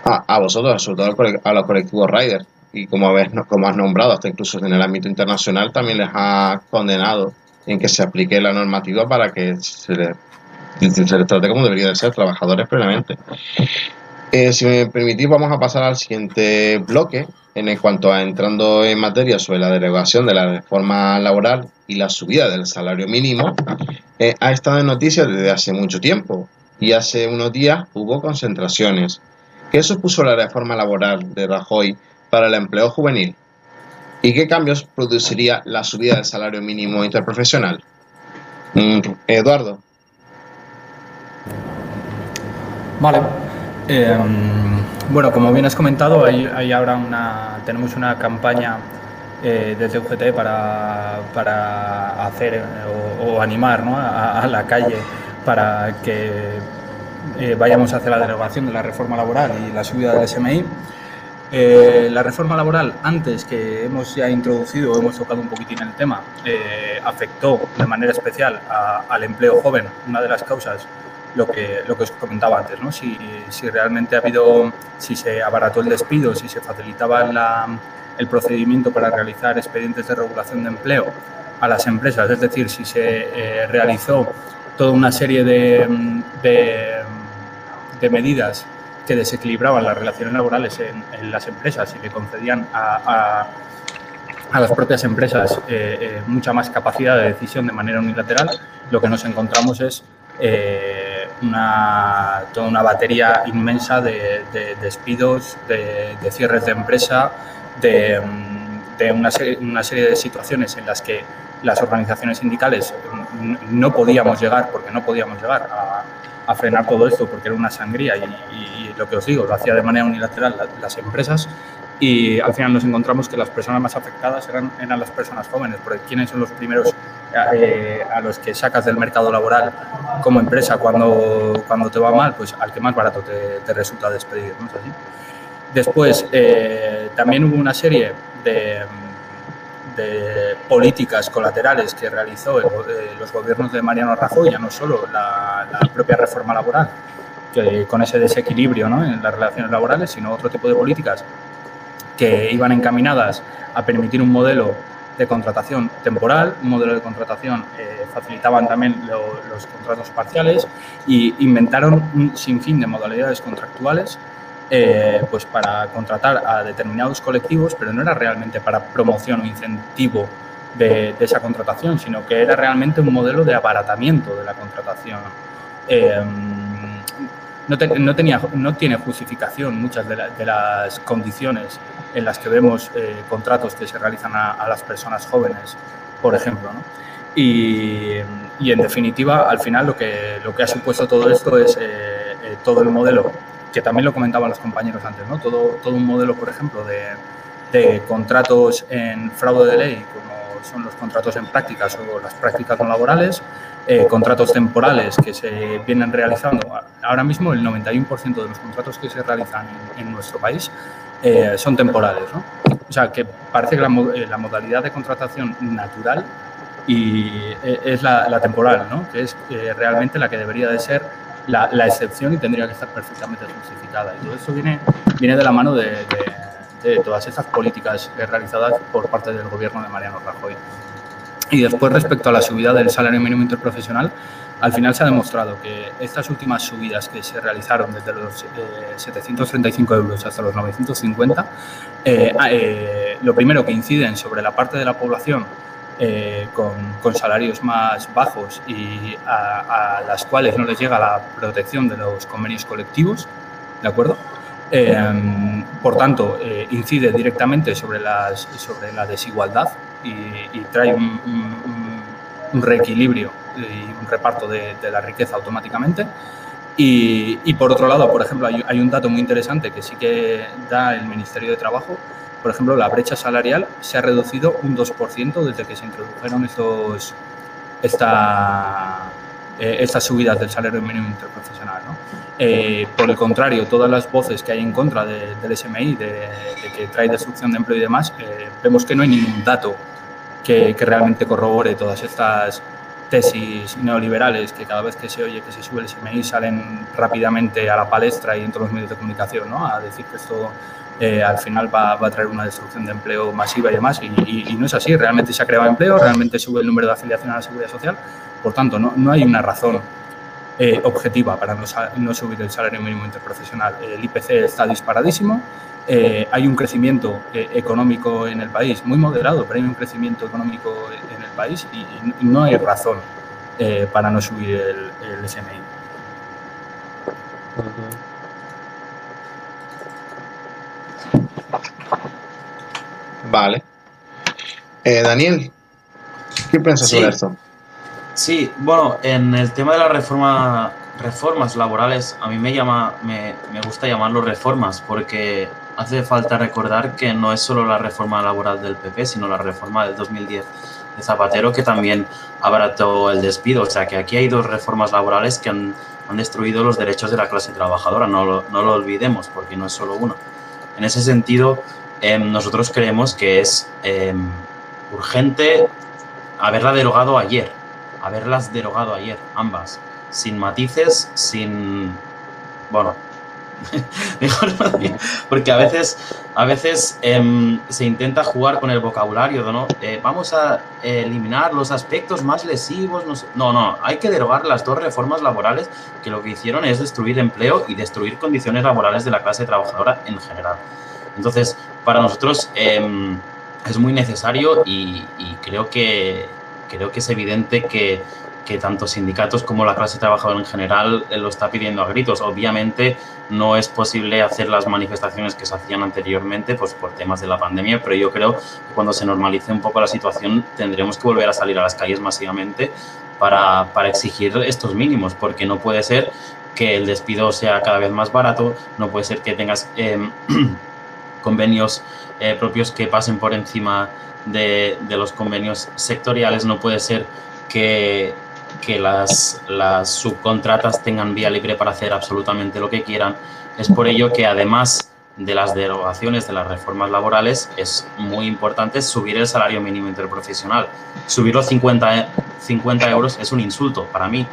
a, vosotros, sobre todo a los colectivos riders. Y como, habéis, como has nombrado, hasta incluso en el ámbito internacional también les ha condenado en que se aplique la normativa para que se les, se les trate como debería de ser, trabajadores plenamente. Eh, si me permitís, vamos a pasar al siguiente bloque, en cuanto a entrando en materia sobre la derogación de la reforma laboral y la subida del salario mínimo, eh, ha estado en noticias desde hace mucho tiempo y hace unos días hubo concentraciones. ¿Qué supuso la reforma laboral de Rajoy para el empleo juvenil? ¿Y qué cambios produciría la subida del salario mínimo interprofesional? Mm, Eduardo. Vale, Em, bueno, como bien has comentado, hay, ahora una, tenemos una campaña eh, desde UGT para, para hacer eh, o, animar a, la calle para que eh, vayamos hacia la derogación de la reforma laboral y la subida del SMI. la reforma laboral, antes que hemos ya introducido, hemos tocado un poquitín el tema, afectó de manera especial al empleo joven. Una de las causas lo que, lo que os comentaba antes, ¿no? si, si realmente ha habido, si se abarató el despido, si se facilitaba la, el procedimiento para realizar expedientes de regulación de empleo a las empresas, es decir, si se eh, realizó toda una serie de, de, de, medidas que desequilibraban las relaciones laborales en, en las empresas y le concedían a, a, a las propias empresas eh, eh, mucha más capacidad de decisión de manera unilateral, lo que nos encontramos es eh, una, toda una batería inmensa de, despidos, de, cierres de empresa, de, una, serie, de situaciones en las que las organizaciones sindicales no podíamos llegar, porque no podíamos llegar a, frenar todo esto, porque era una sangría y, lo que os digo, lo hacía de manera unilateral las empresas y al final nos encontramos que las personas más afectadas eran, eran las personas jóvenes, porque ¿quiénes son los primeros eh, a los que sacas del mercado laboral como empresa cuando, cuando te va mal? Pues al que más barato te, resulta despedir, ¿no Después, eh, también hubo una serie de, de políticas colaterales que realizó eh, los gobiernos de Mariano Rajoy, ya no solo la, la propia reforma laboral, que, con ese desequilibrio ¿no? en las relaciones laborales, sino otro tipo de políticas que iban encaminadas a permitir un modelo de contratación temporal, un modelo de contratación eh, facilitaban también los contratos parciales y inventaron un sinfín de modalidades contractuales eh, pues para contratar a determinados colectivos, pero no era realmente para promoción o incentivo de, esa contratación, sino que era realmente un modelo de abaratamiento de la contratación. Eh, no, tenía, no tiene justificación muchas de, las condiciones en las que vemos eh, contratos que se realizan a, las personas jóvenes, por ejemplo. y, en definitiva, al final lo que, lo que ha supuesto todo esto es eh, eh, todo el modelo, que también lo comentaban los compañeros antes, ¿no? todo, todo un modelo, por ejemplo, de, de contratos en fraude de ley, como son los contratos en prácticas o las prácticas no laborales, eh, contratos temporales que se vienen realizando. Ahora mismo el 91% de los contratos que se realizan en, nuestro país eh, son temporales. ¿no? O sea, que parece que la, eh, la modalidad de contratación natural y es la, temporal, ¿no? que es realmente la que debería de ser la, la, excepción y tendría que estar perfectamente justificada. Y todo eso viene, viene de la mano de, de, de todas estas políticas realizadas por parte del gobierno de Mariano Rajoy. Y después, respecto a la subida del salario mínimo interprofesional, al final se ha demostrado que estas últimas subidas que se realizaron desde los 735 eh, euros hasta los 950, eh, ah, eh, lo primero que inciden sobre la parte de la población con, salarios más bajos y a, las cuales no les llega la protección de los convenios colectivos, ¿de acuerdo? Por tanto, incide directamente sobre, las, sobre la desigualdad y, trae un, reequilibrio y un reparto de, la riqueza automáticamente. Y, por otro lado, por ejemplo, hay, un dato muy interesante que sí que da el Ministerio de Trabajo. Por ejemplo, la brecha salarial se ha reducido un 2% desde que se introdujeron estos, esta, eh, estas subidas del salario mínimo interprofesional. Eh, por el contrario, todas las voces que hay en contra del SMI, de, que trae destrucción de empleo y demás, eh, vemos que no hay ningún dato que, que realmente corrobore todas estas tesis neoliberales que cada vez que se oye que se sube el SMI salen rápidamente a la palestra y en todos los medios de comunicación, ¿no? A decir que esto eh, al final va, a traer una destrucción de empleo masiva y demás. Y, no es así, realmente se ha creado empleo, realmente sube el número de afiliación a la seguridad social. Por tanto, no, no hay una razón eh, objetiva para no, no, subir el salario mínimo interprofesional. El IPC está disparadísimo, eh, hay un crecimiento económico en el país muy moderado, pero hay un crecimiento económico en el país y, no hay razón para no subir el, el SMI. Vale. Eh, Daniel, ¿qué piensas sobre esto? Sí, bueno, en el tema de las reforma, reformas laborales, a mí me, llama, me, me gusta llamarlo reformas porque hace falta recordar que no es solo la reforma laboral del PP, sino la reforma del 2010 de Zapatero que también abarató el despido. O sea que aquí hay dos reformas laborales que han, han destruido los derechos de la clase trabajadora, no lo, no lo olvidemos porque no es solo uno. En ese sentido, Em, nosotros creemos que es em, urgente haberla derogado ayer, haberlas derogado ayer, ambas, sin matices, sin... Bueno, mejor porque a veces, a veces em, se intenta jugar con el vocabulario, ¿no? Eh, vamos a eliminar los aspectos más lesivos, no, no, no, hay que derogar las dos reformas laborales que lo que hicieron es destruir empleo y destruir condiciones laborales de la clase trabajadora en general. Entonces, para nosotros em, es muy necesario y, creo, que, creo que es evidente que, tanto sindicatos como la clase trabajadora en general lo está pidiendo a gritos. Obviamente no es posible hacer las manifestaciones que se hacían anteriormente pues, por temas de la pandemia, pero yo creo que cuando se normalice un poco la situación tendremos que volver a salir a las calles masivamente para, exigir estos mínimos, porque no puede ser que el despido sea cada vez más barato, no puede ser que tengas... Em, convenios eh, propios que pasen por encima de, los convenios sectoriales. No puede ser que, que las, las subcontratas tengan vía libre para hacer absolutamente lo que quieran. Es por ello que además de las derogaciones de las reformas laborales es muy importante subir el salario mínimo interprofesional. Subirlo 50, 50 euros es un insulto para mí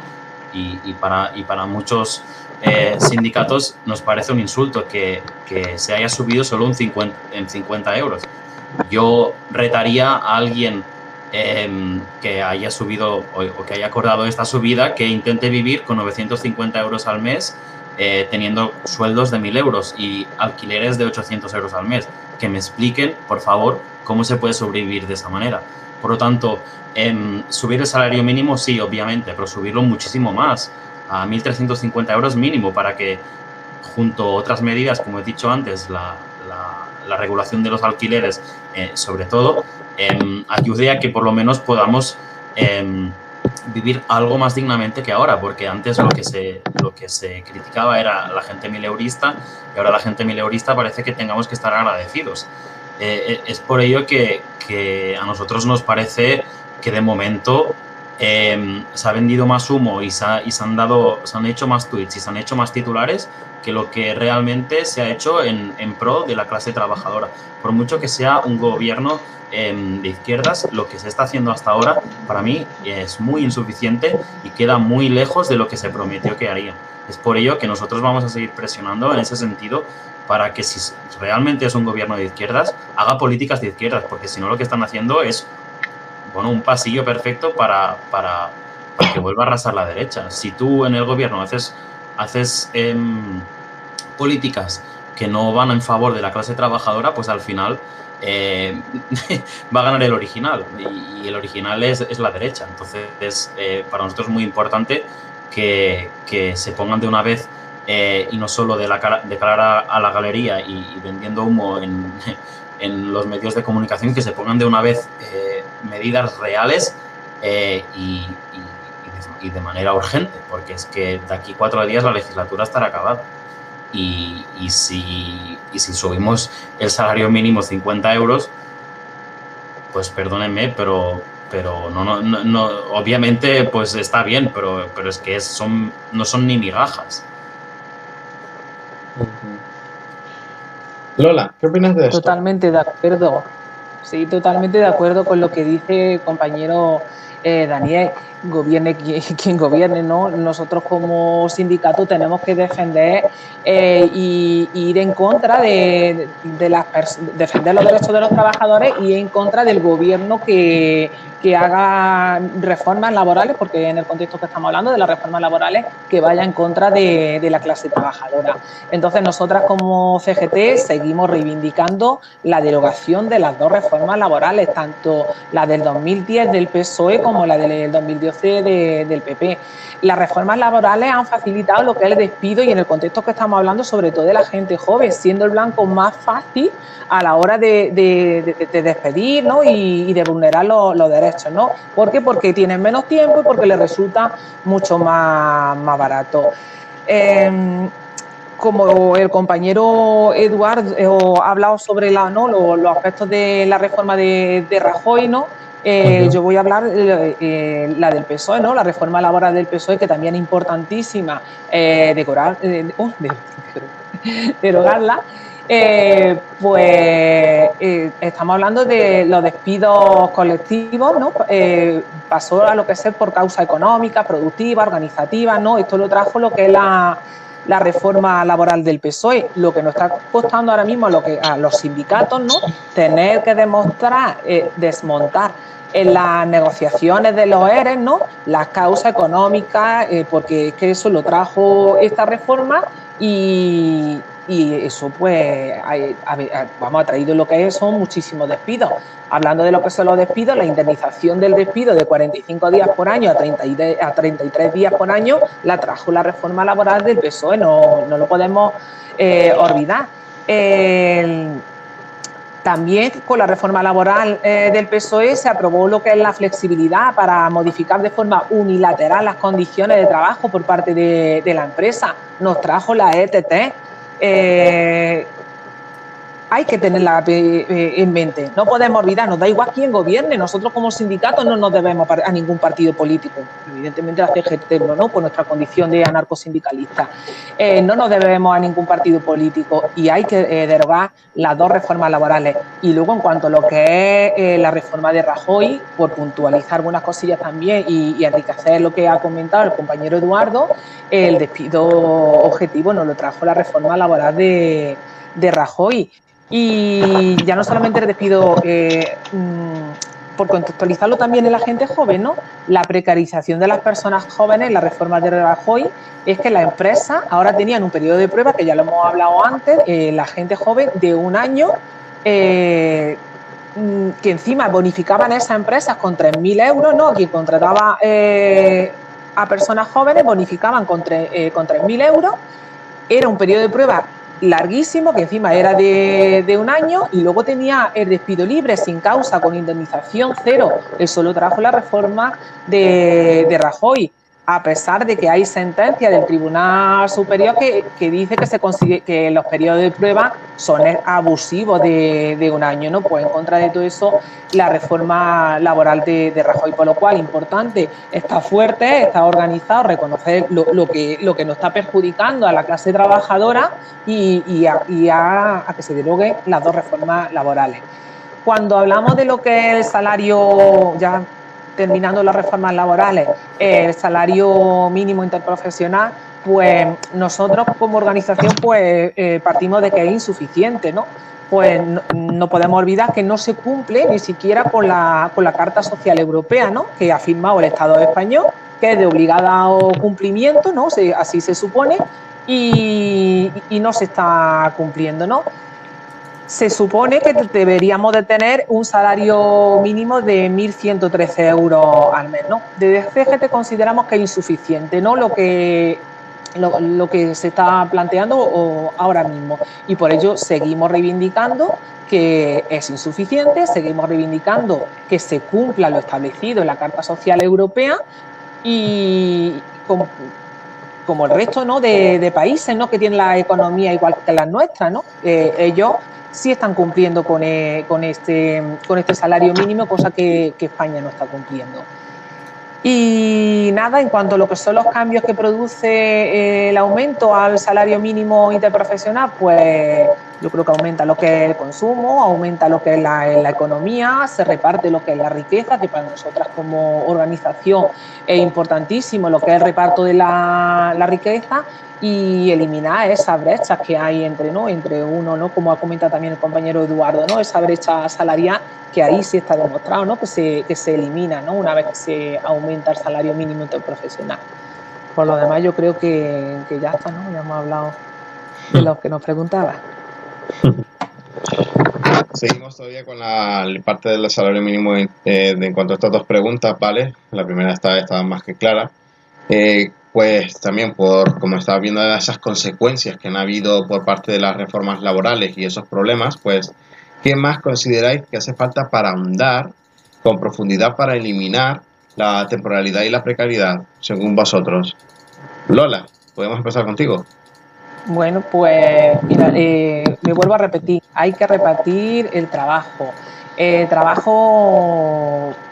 y, y, para, y para muchos eh, sindicatos nos parece un insulto que, que se haya subido solo un 50, en 50 euros. Yo retaría a alguien em, que haya subido o, que haya acordado esta subida que intente vivir con 950 euros al mes eh, teniendo sueldos de 1.000 euros y alquileres de 800 euros al mes. Que me expliquen, por favor, cómo se puede sobrevivir de esa manera. Por lo tanto, em, subir el salario mínimo, sí, obviamente, pero subirlo muchísimo más a 1.350 euros mínimo para que, junto a otras medidas, como he dicho antes, la, la, regulación de los alquileres, eh, sobre todo, em, ayude a que por lo menos podamos em, vivir algo más dignamente que ahora, porque antes lo que se, lo que se criticaba era la gente mileurista y ahora la gente mileurista parece que tengamos que estar agradecidos. Eh, eh, es por ello que, que a nosotros nos parece que de momento Em, se ha vendido más humo y, se, han dado, se han hecho más tweets y se han hecho más titulares que lo que realmente se ha hecho en, pro de la clase trabajadora. Por mucho que sea un gobierno em, de izquierdas, lo que se está haciendo hasta ahora para mí es muy insuficiente y queda muy lejos de lo que se prometió que haría. Es por ello que nosotros vamos a seguir presionando en ese sentido para que si realmente es un gobierno de izquierdas, haga políticas de izquierdas, porque si no lo que están haciendo es bueno, un pasillo perfecto para, para, que vuelva a arrasar la derecha. Si tú en el gobierno haces, haces em, políticas que no van en favor de la clase trabajadora, pues al final eh, va a ganar el original. Y, el original es, es, la derecha. Entonces, es, eh, para nosotros es muy importante que, que se pongan de una vez eh, y no solo de, la cara, de cara a, la galería y, vendiendo humo en, en, los medios de comunicación, que se pongan de una vez medidas reales eh, y, de, manera urgente, porque es que de aquí cuatro días la legislatura estará acabada. Y, si, si subimos el salario mínimo 50 euros, pues perdónenme, pero, pero no, no, no, obviamente pues está bien, pero, pero es que son, no son ni migajas. Lola, ¿qué opinas de esto? Totalmente de acuerdo. Sí, totalmente de acuerdo con lo que dice compañero eh, Daniel, gobierne quien, gobierne, ¿no? Nosotros como sindicato tenemos que defender eh, y, ir en contra de, las defender los derechos de los trabajadores y en contra del gobierno que, que haga reformas laborales, porque en el contexto que estamos hablando de las reformas laborales, que vaya en contra de, de la clase trabajadora. Entonces, nosotras como CGT seguimos reivindicando la derogación de las dos reformas laborales, tanto la del 2010 del PSOE como la del 2012 del PP. Las reformas laborales han facilitado lo que es el despido y en el contexto que estamos hablando, sobre todo de la gente joven, siendo el blanco más fácil a la hora de, despedir ¿no? y, de vulnerar los, derechos. ¿no? ¿Por qué? Porque tienen menos tiempo y porque les resulta mucho más, más barato. Em, como el compañero Eduardo eh, ha hablado sobre los, aspectos de la reforma de Rajoy, ¿no? Eh, yo voy a hablar eh, eh, la del PSOE, ¿no? La reforma laboral del PSOE, que también es importantísima decorar, uh, derogarla. pues estamos hablando de los despidos colectivos, ¿no? pasó a lo que es por causa económica, productiva, organizativa, ¿no? Esto lo trajo lo que es la, la reforma laboral del PSOE. Lo que nos está costando ahora mismo a, lo que, a los sindicatos, ¿no? Tener que demostrar, desmontar en las negociaciones de los ERES, ¿no? Las causas económicas, eh, porque es que eso lo trajo esta reforma y, eso pues vamos ha traído lo que es, son muchísimos despidos. Hablando de lo que son los despidos, la indemnización del despido de 45 días por año a, 30 a 33 días por año la trajo la reforma laboral del PSOE, no, no lo podemos eh, olvidar. También con la reforma laboral eh, del PSOE se aprobó lo que es la flexibilidad para modificar de forma unilateral las condiciones de trabajo por parte de, de la empresa. Nos trajo la ETT. Eh, hay que tenerla eh, eh, en mente. No podemos olvidarnos, da igual quién gobierne. Nosotros como sindicatos no nos debemos a ningún partido político. Evidentemente la CGT no, por nuestra condición de anarcosindicalista. Eh, no nos debemos a ningún partido político y hay que derogar las dos reformas laborales. Y luego en cuanto a lo que es la reforma de Rajoy, por puntualizar algunas cosillas también y, enriquecer lo que ha comentado el compañero Eduardo, el despido objetivo nos lo trajo la reforma laboral de Rajoy. Y ya no solamente el despido, eh, mm, por contextualizarlo también en la gente joven, ¿no? La precarización de las personas jóvenes, la reforma de Rajoy, es que las empresas ahora tenían un periodo de prueba, que ya lo hemos hablado antes, eh, la gente joven de un año, eh, mm, que encima bonificaban esas empresas con 3.000 euros, ¿no? Quien contrataba a personas jóvenes bonificaban con, con 3.000 euros. Era un periodo de prueba larguísimo, que encima era de, un año, y luego tenía el despido libre sin causa, con indemnización cero. Eso lo trajo la reforma de, de Rajoy a pesar de que hay sentencia del Tribunal Superior que, dice que se consigue que los periodos de prueba son abusivos de, un año, ¿no? Pues en contra de todo eso, la reforma laboral de, Rajoy, por lo cual importante, está fuerte, está organizado, reconocer lo, que, lo que nos está perjudicando a la clase trabajadora y, a, a que se derogue las dos reformas laborales. Cuando hablamos de lo que es el salario, ya terminando las reformas laborales, el salario mínimo interprofesional, pues nosotros como organización pues eh, partimos de que es insuficiente, ¿no? Pues no, podemos olvidar que no se cumple ni siquiera con la, con la Carta Social Europea, ¿no? Que ha firmado el Estado español, que es de obligado cumplimiento, ¿no? así se supone, y, y no se está cumpliendo, ¿no? Se supone que deberíamos de tener un salario mínimo de 1.113 euros al mes, ¿no? Desde CGT consideramos que es insuficiente, ¿no? Lo que, lo, que se está planteando ahora mismo. Y por ello seguimos reivindicando que es insuficiente, seguimos reivindicando que se cumpla lo establecido en la Carta Social Europea y como, el resto ¿no? de, países ¿no? que tienen la economía igual que la nuestra, ¿no? Eh, ellos sí están cumpliendo con, eh, con, este, con este salario mínimo, cosa que, España no está cumpliendo. Y nada, en cuanto a lo que son los cambios que produce eh, el aumento al salario mínimo interprofesional, pues Yo creo que aumenta lo que es el consumo, aumenta lo que es la, economía, se reparte lo que es la riqueza, que para nosotras como organización es importantísimo lo que es el reparto de la, la riqueza y eliminar esas brechas que hay entre, ¿no? entre uno, ¿no? como ha comentado también el compañero Eduardo, ¿no? esa brecha salarial que ahí sí está demostrado ¿no? que, se, que se elimina ¿no? una vez que se aumenta el salario mínimo interprofesional. Por lo demás, yo creo que, que ya está, ¿no? ya hemos hablado de lo que nos preguntaba. Seguimos todavía con la parte del salario mínimo eh, en cuanto a estas dos preguntas, ¿vale? La primera estaba más que clara. Eh, pues también por, como estaba viendo esas consecuencias que han habido por parte de las reformas laborales y esos problemas, pues, ¿qué más consideráis que hace falta para ahondar con profundidad para eliminar la temporalidad y la precariedad, según vosotros? Lola, podemos empezar contigo. Bueno, pues mira, eh, me vuelvo a repetir, hay que repartir el trabajo. El trabajo mm,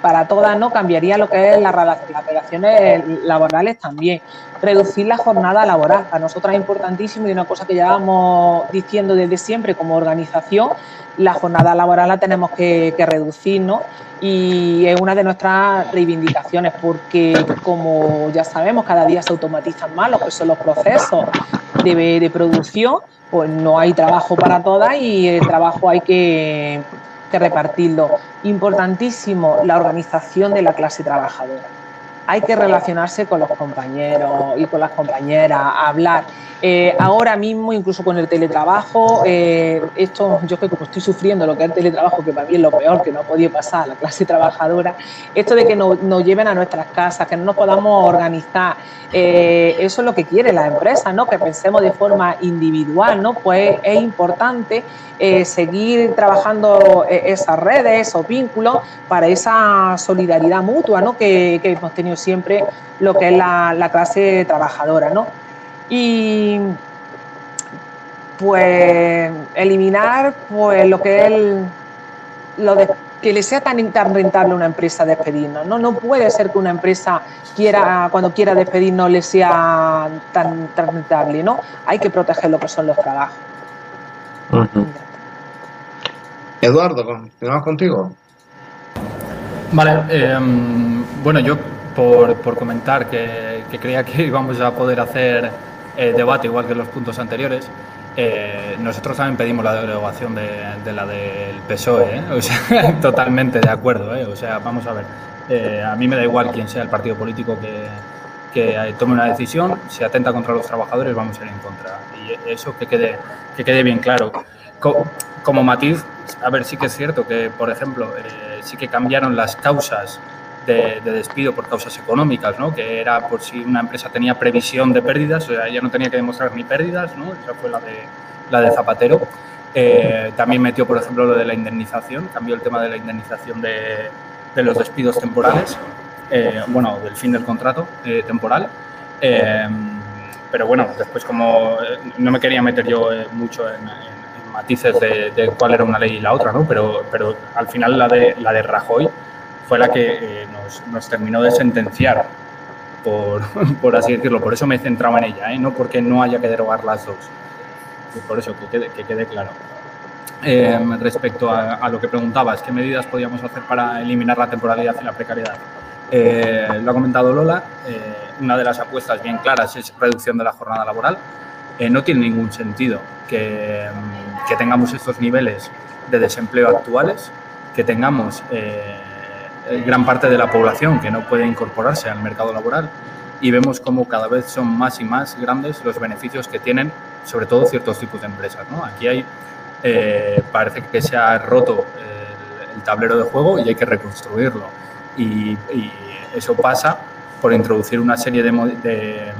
para todas no cambiaría lo que es la, las relaciones laborales también. Reducir la jornada laboral. Para nosotras es importantísimo y una cosa que llevamos diciendo desde siempre como organización, la jornada laboral la tenemos que, reducir, ¿no? y es una de nuestras reivindicaciones porque como ya sabemos cada día se automatizan más los procesos de, de producción pues no hay trabajo para todas y el trabajo hay que, que repartirlo. Importantísimo la organización de la clase trabajadora hay que relacionarse con los compañeros y con las compañeras, hablar. Eh, ahora mismo, incluso con el teletrabajo, eh, esto yo que como estoy sufriendo lo que es el teletrabajo, que para mí es lo peor que no ha podido pasar a la clase trabajadora, esto de que nos, nos lleven a nuestras casas, que no nos podamos organizar, eh, eso es lo que quiere la empresa, ¿no? que pensemos de forma individual, ¿no? pues es importante seguir trabajando esas redes, esos vínculos para esa solidaridad mutua ¿no? que, que hemos tenido siempre lo que es la, la clase trabajadora. ¿no? Y pues eliminar pues lo que es el, lo de que le sea tan, tan rentable a una empresa despedirnos. ¿no? no puede ser que una empresa quiera, cuando quiera despedirnos le sea tan, tan rentable, ¿no? Hay que proteger lo que son los trabajos. Uh -huh. Eduardo, continuamos contigo. Vale, eh, bueno, yo por, por comentar que, que, creía que íbamos a poder hacer eh, debate igual que en los puntos anteriores, eh, nosotros también pedimos la derogación de, de la del PSOE, ¿eh? o sea, totalmente de acuerdo, ¿eh? o sea, vamos a ver, eh, a mí me da igual quién sea el partido político que, que tome una decisión, si atenta contra los trabajadores vamos a ir en contra, y eso que quede, que quede bien claro. Co como matiz, a ver, sí que es cierto que, por ejemplo, eh, sí que cambiaron las causas de, de, despido por causas económicas, ¿no? que era por si una empresa tenía previsión de pérdidas, o sea, ya no tenía que demostrar ni pérdidas, ¿no? esa fue la de, la de Zapatero. Eh, también metió, por ejemplo, lo de la indemnización, cambió el tema de la indemnización de, de los despidos temporales, eh, bueno, del fin del contrato eh, temporal. pero bueno, después como no me quería meter yo mucho en, en matices de, de, cuál era una ley y la otra, ¿no? pero, pero al final la de, la de Rajoy fue la que eh, nos, nos, terminó de sentenciar, por, por, así decirlo. Por eso me he centrado en ella, ¿eh? no porque no haya que derogar las dos. Y por eso, que quede, que quede claro. Eh, respecto a, a, lo que preguntabas, ¿qué medidas podíamos hacer para eliminar la temporalidad y la precariedad? Eh, lo ha comentado Lola, una de las apuestas bien claras es reducción de la jornada laboral. no tiene ningún sentido que, que, tengamos estos niveles de desempleo actuales, que tengamos gran parte de la población que no puede incorporarse al mercado laboral y vemos cómo cada vez son más y más grandes los beneficios que tienen sobre todo ciertos tipos de empresas. ¿no? Aquí hay, eh, parece que se ha roto el, el, tablero de juego y hay que reconstruirlo. Y, y eso pasa por introducir una serie de, de,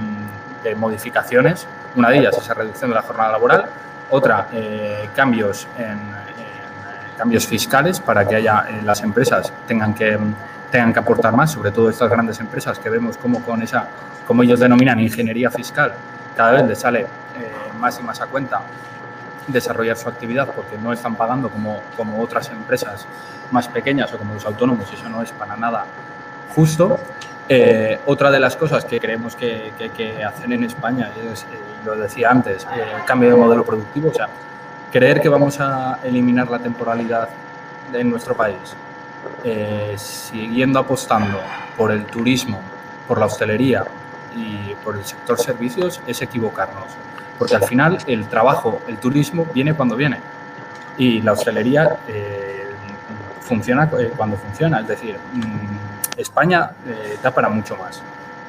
de, modificaciones. Una de ellas es la reducción de la jornada laboral, otra, eh, cambios en, cambios fiscales para que haya eh, las empresas tengan que tengan que aportar más, sobre todo estas grandes empresas que vemos como con esa, como ellos denominan ingeniería fiscal, cada vez les sale eh, más y más a cuenta desarrollar su actividad porque no están pagando como, como otras empresas más pequeñas o como los autónomos, eso no es para nada justo. Eh, otra de las cosas que creemos que, hay que hacer en España es, eh, lo decía antes, el cambio de modelo productivo, o sea, creer que vamos a eliminar la temporalidad en nuestro país, siguiendo apostando por el turismo, por la hostelería y por el sector servicios, es equivocarnos. Porque al final el trabajo, el turismo viene cuando viene y la hostelería funciona cuando funciona. Es decir, mm, España eh, da para mucho más.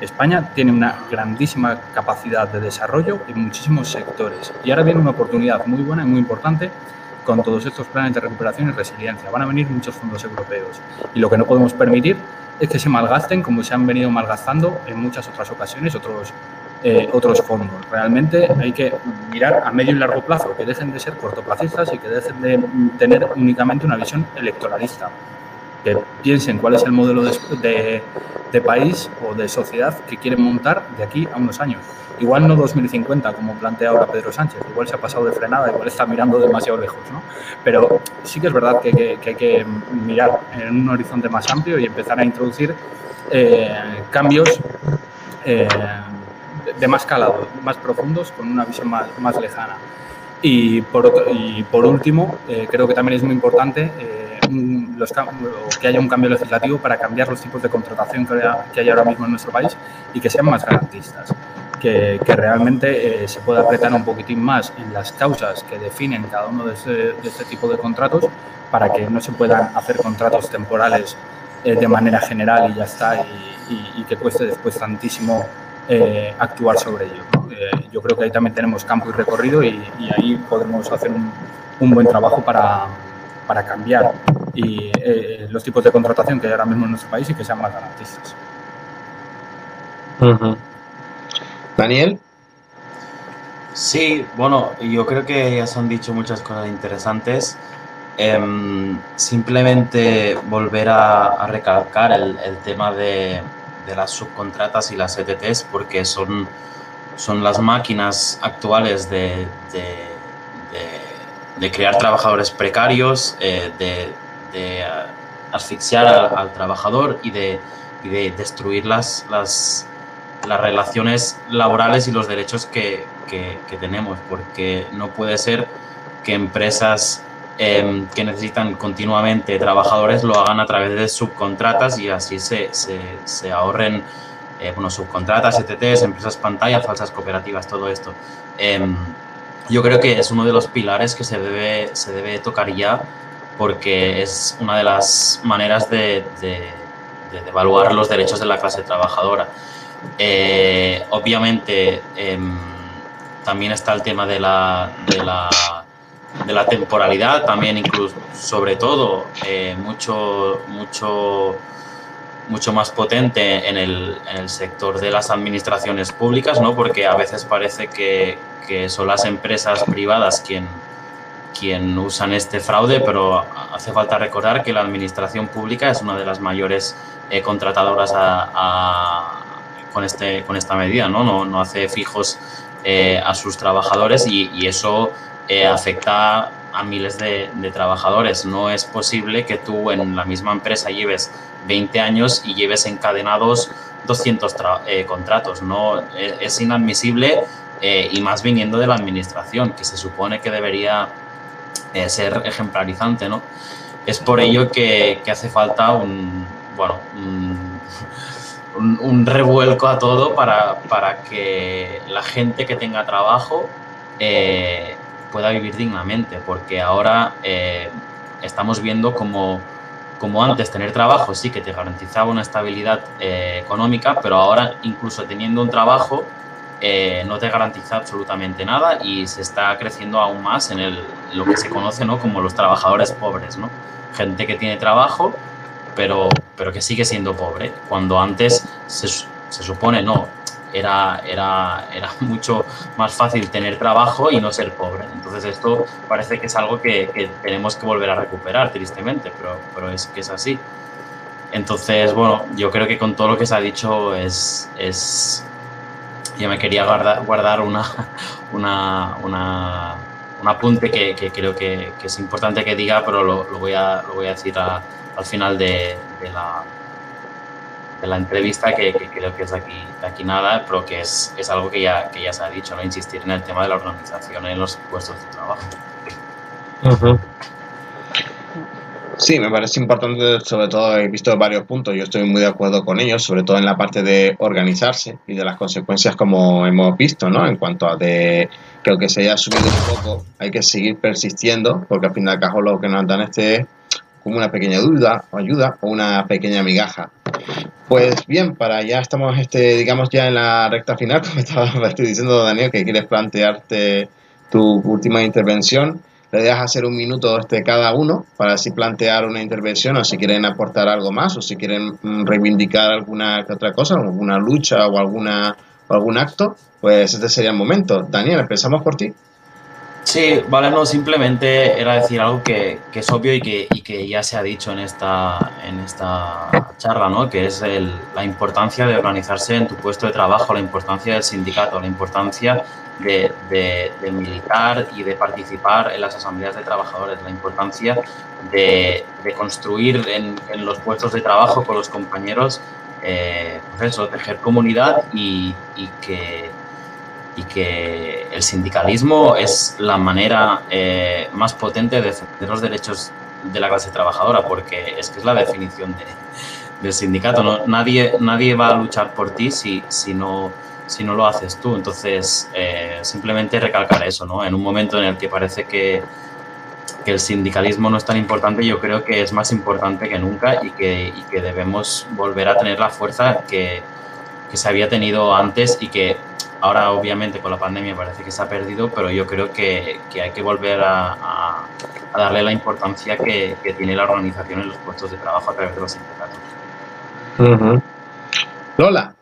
España tiene una grandísima capacidad de desarrollo en muchísimos sectores y ahora viene una oportunidad muy buena y muy importante con todos estos planes de recuperación y resiliencia. Van a venir muchos fondos europeos y lo que no podemos permitir es que se malgasten como se han venido malgastando en muchas otras ocasiones otros, eh, otros fondos. Realmente hay que mirar a medio y largo plazo, que dejen de ser cortoplacistas y que dejen de tener únicamente una visión electoralista. Que piensen cuál es el modelo de, de, país o de sociedad que quieren montar de aquí a unos años. Igual no 2050, como plantea ahora Pedro Sánchez, igual se ha pasado de frenada, igual está mirando demasiado lejos, ¿no? Pero sí que es verdad que, que, hay que mirar en un horizonte más amplio y empezar a introducir eh, cambios eh, de más calado, más profundos, con una visión más, más lejana. Y por, y por último, eh, creo que también es muy importante eh, los, que haya un cambio legislativo para cambiar los tipos de contratación que, que hay ahora mismo en nuestro país y que sean más garantistas. Que, que realmente eh, se pueda apretar un poquitín más en las causas que definen cada uno de, de este tipo de contratos para que no se puedan hacer contratos temporales de manera general y ya está y, y que cueste después tantísimo eh, actuar sobre ello. Eh, yo creo que ahí también tenemos campo y recorrido y, ahí podemos hacer un, buen trabajo para, para cambiar y, eh, los tipos de contratación que hay ahora mismo en nuestro país y que sean más garantistas. Daniel. Sí, bueno, yo creo que ya se han dicho muchas cosas interesantes. Em, simplemente volver a, recalcar el tema de, de las subcontratas y las ETTs porque son, son las máquinas actuales de, de, crear trabajadores precarios, eh, de, asfixiar al, trabajador y de, de destruir las, las, las, relaciones laborales y los derechos que, que, tenemos, porque no puede ser que empresas Em, que necesitan continuamente trabajadores lo hagan a través de subcontratas y así se, se, ahorren eh, bueno, subcontratas, ETTs, empresas pantalla, falsas cooperativas, todo esto. Em, yo creo que es uno de los pilares que se debe, se debe tocar ya porque es una de las maneras de, de, evaluar los derechos de la clase trabajadora. Eh, obviamente, em, también está el tema de la, de la de la temporalidad también incluso sobre todo eh, mucho mucho mucho más potente en el, sector de las administraciones públicas no porque a veces parece que, son las empresas privadas quien quien usan este fraude pero hace falta recordar que la administración pública es una de las mayores eh, contratadoras con este con esta medida no no, no hace fijos eh, a sus trabajadores y, eso eh, afecta a miles de, trabajadores. No es posible que tú en la misma empresa lleves 20 años y lleves encadenados 200 eh, contratos. No, e, es, inadmisible eh, y más viniendo de la administración, que se supone que debería ser ejemplarizante. ¿no? Es por ello que, hace falta un, bueno, un, revuelco a todo para, para, que la gente que tenga trabajo pueda vivir dignamente, porque ahora eh, estamos viendo como, como antes tener trabajo sí que te garantizaba una estabilidad eh, económica, pero ahora incluso teniendo un trabajo eh, no te garantiza absolutamente nada y se está creciendo aún más en el, lo que se conoce ¿no? como los trabajadores pobres, ¿no? gente que tiene trabajo pero, pero que sigue siendo pobre, cuando antes se, se supone no, era, era, era mucho más fácil tener trabajo y no ser pobre. Entonces esto parece que es algo que, tenemos que volver a recuperar, tristemente, pero, pero es que es así. Entonces, bueno, yo creo que con todo lo que se ha dicho es... es yo me quería guardar, guardar una, una, una, un apunte que, que creo que, que, es importante que diga, pero lo, lo, voy, a, lo voy a decir al final de, de la, la entrevista, que, creo que es aquí, aquí nada, pero que es, es algo que ya, que ya se ha dicho, ¿no? insistir en el tema de la organización en los puestos de trabajo. Sí, me parece importante, sobre todo he visto varios puntos, yo estoy muy de acuerdo con ellos, sobre todo en la parte de organizarse y de las consecuencias como hemos visto, ¿no? En cuanto a de que aunque se haya subido un poco, hay que seguir persistiendo, porque al fin y al cabo lo que nos dan este es como una pequeña duda o ayuda o una pequeña migaja. Pues bien, para ya estamos, este, digamos, ya en la recta final, como estaba estoy diciendo Daniel, que quieres plantearte tu última intervención le dejas hacer un minuto este cada uno para así plantear una intervención o si quieren aportar algo más o si quieren mm, reivindicar alguna otra cosa, alguna lucha o alguna o algún acto, pues este sería el momento. Daniel, empezamos por ti. Sí, vale, no, simplemente era decir algo que, que es obvio y que, y que, ya se ha dicho en esta, en esta charla, ¿no? Que es el, la importancia de organizarse en tu puesto de trabajo, la importancia del sindicato, la importancia de, militar y de participar en las asambleas de trabajadores, la importancia de, construir en, los puestos de trabajo con los compañeros, eh, pues eso, tejer comunidad y, que, y que el sindicalismo es la manera eh, más potente de defender los derechos de la clase trabajadora, porque es que es la definición del sindicato. ¿no? Nadie, nadie va a luchar por ti si, si no si no lo haces tú. Entonces, eh, simplemente recalcar eso, ¿no? En un momento en el que parece que, que, el sindicalismo no es tan importante, yo creo que es más importante que nunca y que, y que debemos volver a tener la fuerza que, que, se había tenido antes y que ahora obviamente con la pandemia parece que se ha perdido, pero yo creo que, hay que volver a, a, darle la importancia que, tiene la organización en los puestos de trabajo a través de los sindicatos. Lola.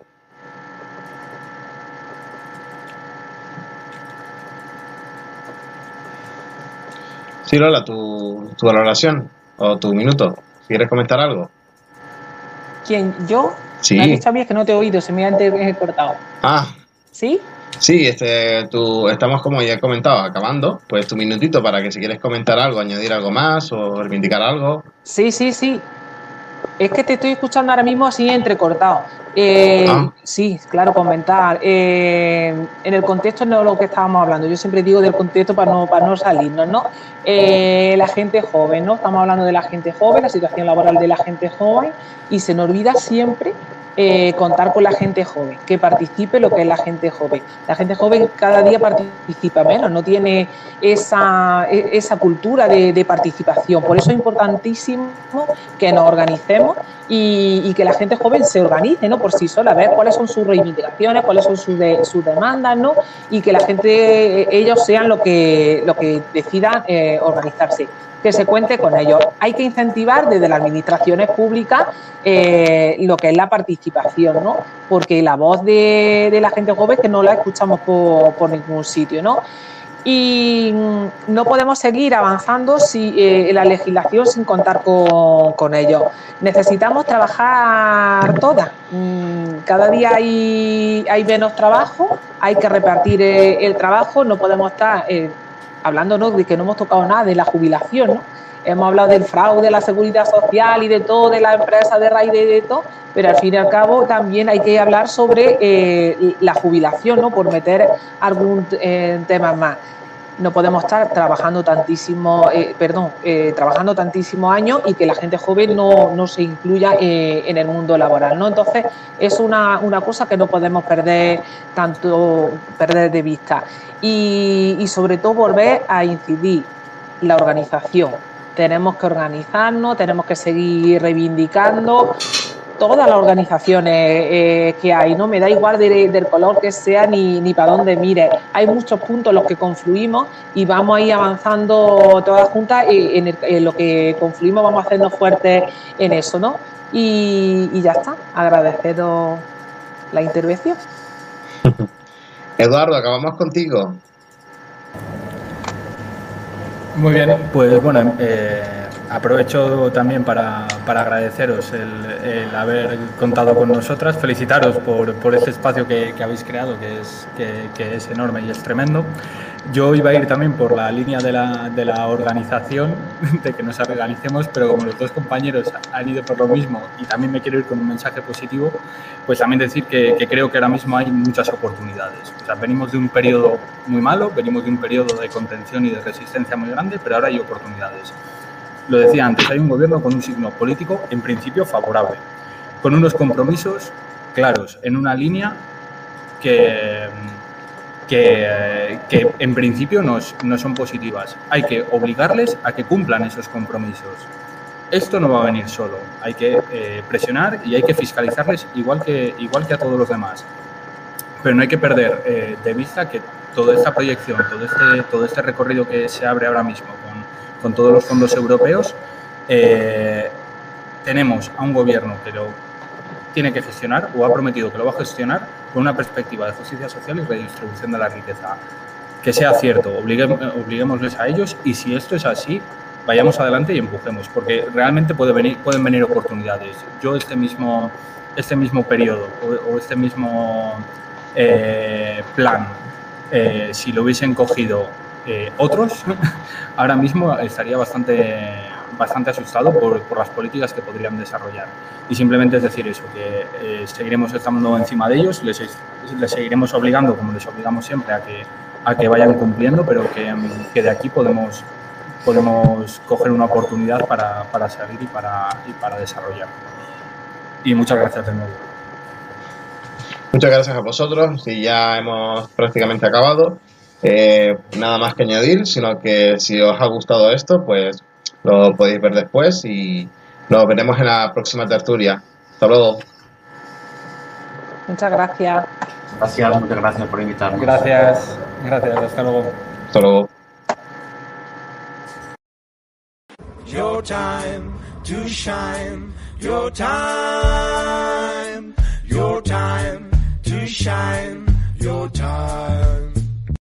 Sí, Lola, tu, tu valoración o tu minuto. ¿Quieres comentar algo? ¿Quién? ¿Yo? Sí. Me has que no te he oído, se me ha cortado. Ah. ¿Sí? Sí, este, tú, estamos como ya he comentado, acabando. Pues tu minutito para que si quieres comentar algo, añadir algo más o reivindicar algo. Sí, sí, sí. Es que te estoy escuchando ahora mismo así entrecortado. Eh, ah. Sí, claro, comentar. Eh, en el contexto no lo que estábamos hablando. Yo siempre digo del contexto para no, para no salirnos, ¿no? Eh, la gente joven, ¿no? Estamos hablando de la gente joven, la situación laboral de la gente joven y se nos olvida siempre eh, contar con la gente joven, que participe lo que es la gente joven. La gente joven cada día participa menos, no tiene esa, e, esa cultura de, participación. Por eso es importantísimo que nos organicemos y, que la gente joven se organice ¿no? por sí sola, ver cuáles son sus reivindicaciones, cuáles son sus, demandas, ¿no? y que la gente, ellos sean lo que, lo que decidan eh, organizarse que se cuente con ellos. Hay que incentivar desde las administraciones públicas eh, lo que es la participación, ¿no? Porque la voz de, la gente joven que no la escuchamos por, ningún sitio, ¿no? Y mm, no podemos seguir avanzando si, eh, la legislación sin contar con, con ello. Necesitamos trabajar todas. Mm, cada día hay, hay menos trabajo, hay que repartir eh, el, trabajo, no podemos estar hablando ¿no? de que no hemos tocado nada de la jubilación, ¿no? Hemos hablado del fraude, de la seguridad social y de todo, de la empresa de raíz de, todo, pero al fin y al cabo también hay que hablar sobre eh, la jubilación, ¿no? Por meter algún eh, tema más no podemos estar trabajando tantísimo, eh, perdón, trabajando tantísimos años y que la gente joven no, no se incluya en el mundo laboral, ¿no? Entonces es una, una, cosa que no podemos perder tanto, perder de vista y, y sobre todo volver a incidir la organización. Tenemos que organizarnos, tenemos que seguir reivindicando todas las organizaciones eh, que hay, ¿no? Me da igual del color que sea ni, ni para dónde mire. Hay muchos puntos en los que confluimos y vamos a ir avanzando todas juntas y en, lo que confluimos vamos hacernos fuertes en eso, ¿no? Y, y ya está, agradecido la intervención. Eduardo, acabamos contigo. Muy bien, pues bueno, eh, aprovecho también para, para agradeceros el, haber contado con nosotras, felicitaros por, por este espacio que, que, habéis creado, que es, que, que, es enorme y es tremendo. Yo iba a ir también por la línea de la, de la organización, de que nos organicemos, pero como los dos compañeros han ido por lo mismo y también me quiero ir con un mensaje positivo, pues también decir que, creo que ahora mismo hay muchas oportunidades. O sea, venimos de un periodo muy malo, venimos de un periodo de contención y de resistencia muy grande, pero ahora hay oportunidades. Lo decía antes, hay un gobierno con un signo político en principio favorable, con unos compromisos claros, en una línea que, que, que en principio no, no son positivas. Hay que obligarles a que cumplan esos compromisos. Esto no va a venir solo, hay que eh, presionar y hay que fiscalizarles igual que, igual que a todos los demás. Pero no hay que perder eh, de vista que toda esta proyección, todo este, todo este recorrido que se abre ahora mismo con todos los fondos europeos, eh, tenemos a un gobierno que lo tiene que gestionar o ha prometido que lo va a gestionar con una perspectiva de justicia social y redistribución de la riqueza. Que sea cierto, obliguémosles a ellos y si esto es así, vayamos adelante y empujemos, porque realmente puede venir, pueden venir oportunidades. Yo este mismo, este mismo periodo o, este mismo eh, plan, eh, si lo hubiesen cogido eh, otros, ahora mismo estaría bastante, bastante asustado por, por, las políticas que podrían desarrollar. Y simplemente es decir eso, que eh, seguiremos estando encima de ellos, les, les, seguiremos obligando, como les obligamos siempre, a que, a que vayan cumpliendo, pero que, que de aquí podemos, podemos coger una oportunidad para, para salir y para, y para desarrollar. Y muchas gracias de nuevo. Muchas gracias a vosotros y ya hemos prácticamente acabado. Eh, nada más que añadir, sino que si os ha gustado esto, pues lo podéis ver después y nos veremos en la próxima tertulia. Hasta luego. Muchas gracias. Gracias, muchas gracias por invitarnos. Gracias, gracias, hasta luego. Hasta luego. Your time to shine, your time, your time to shine, your time.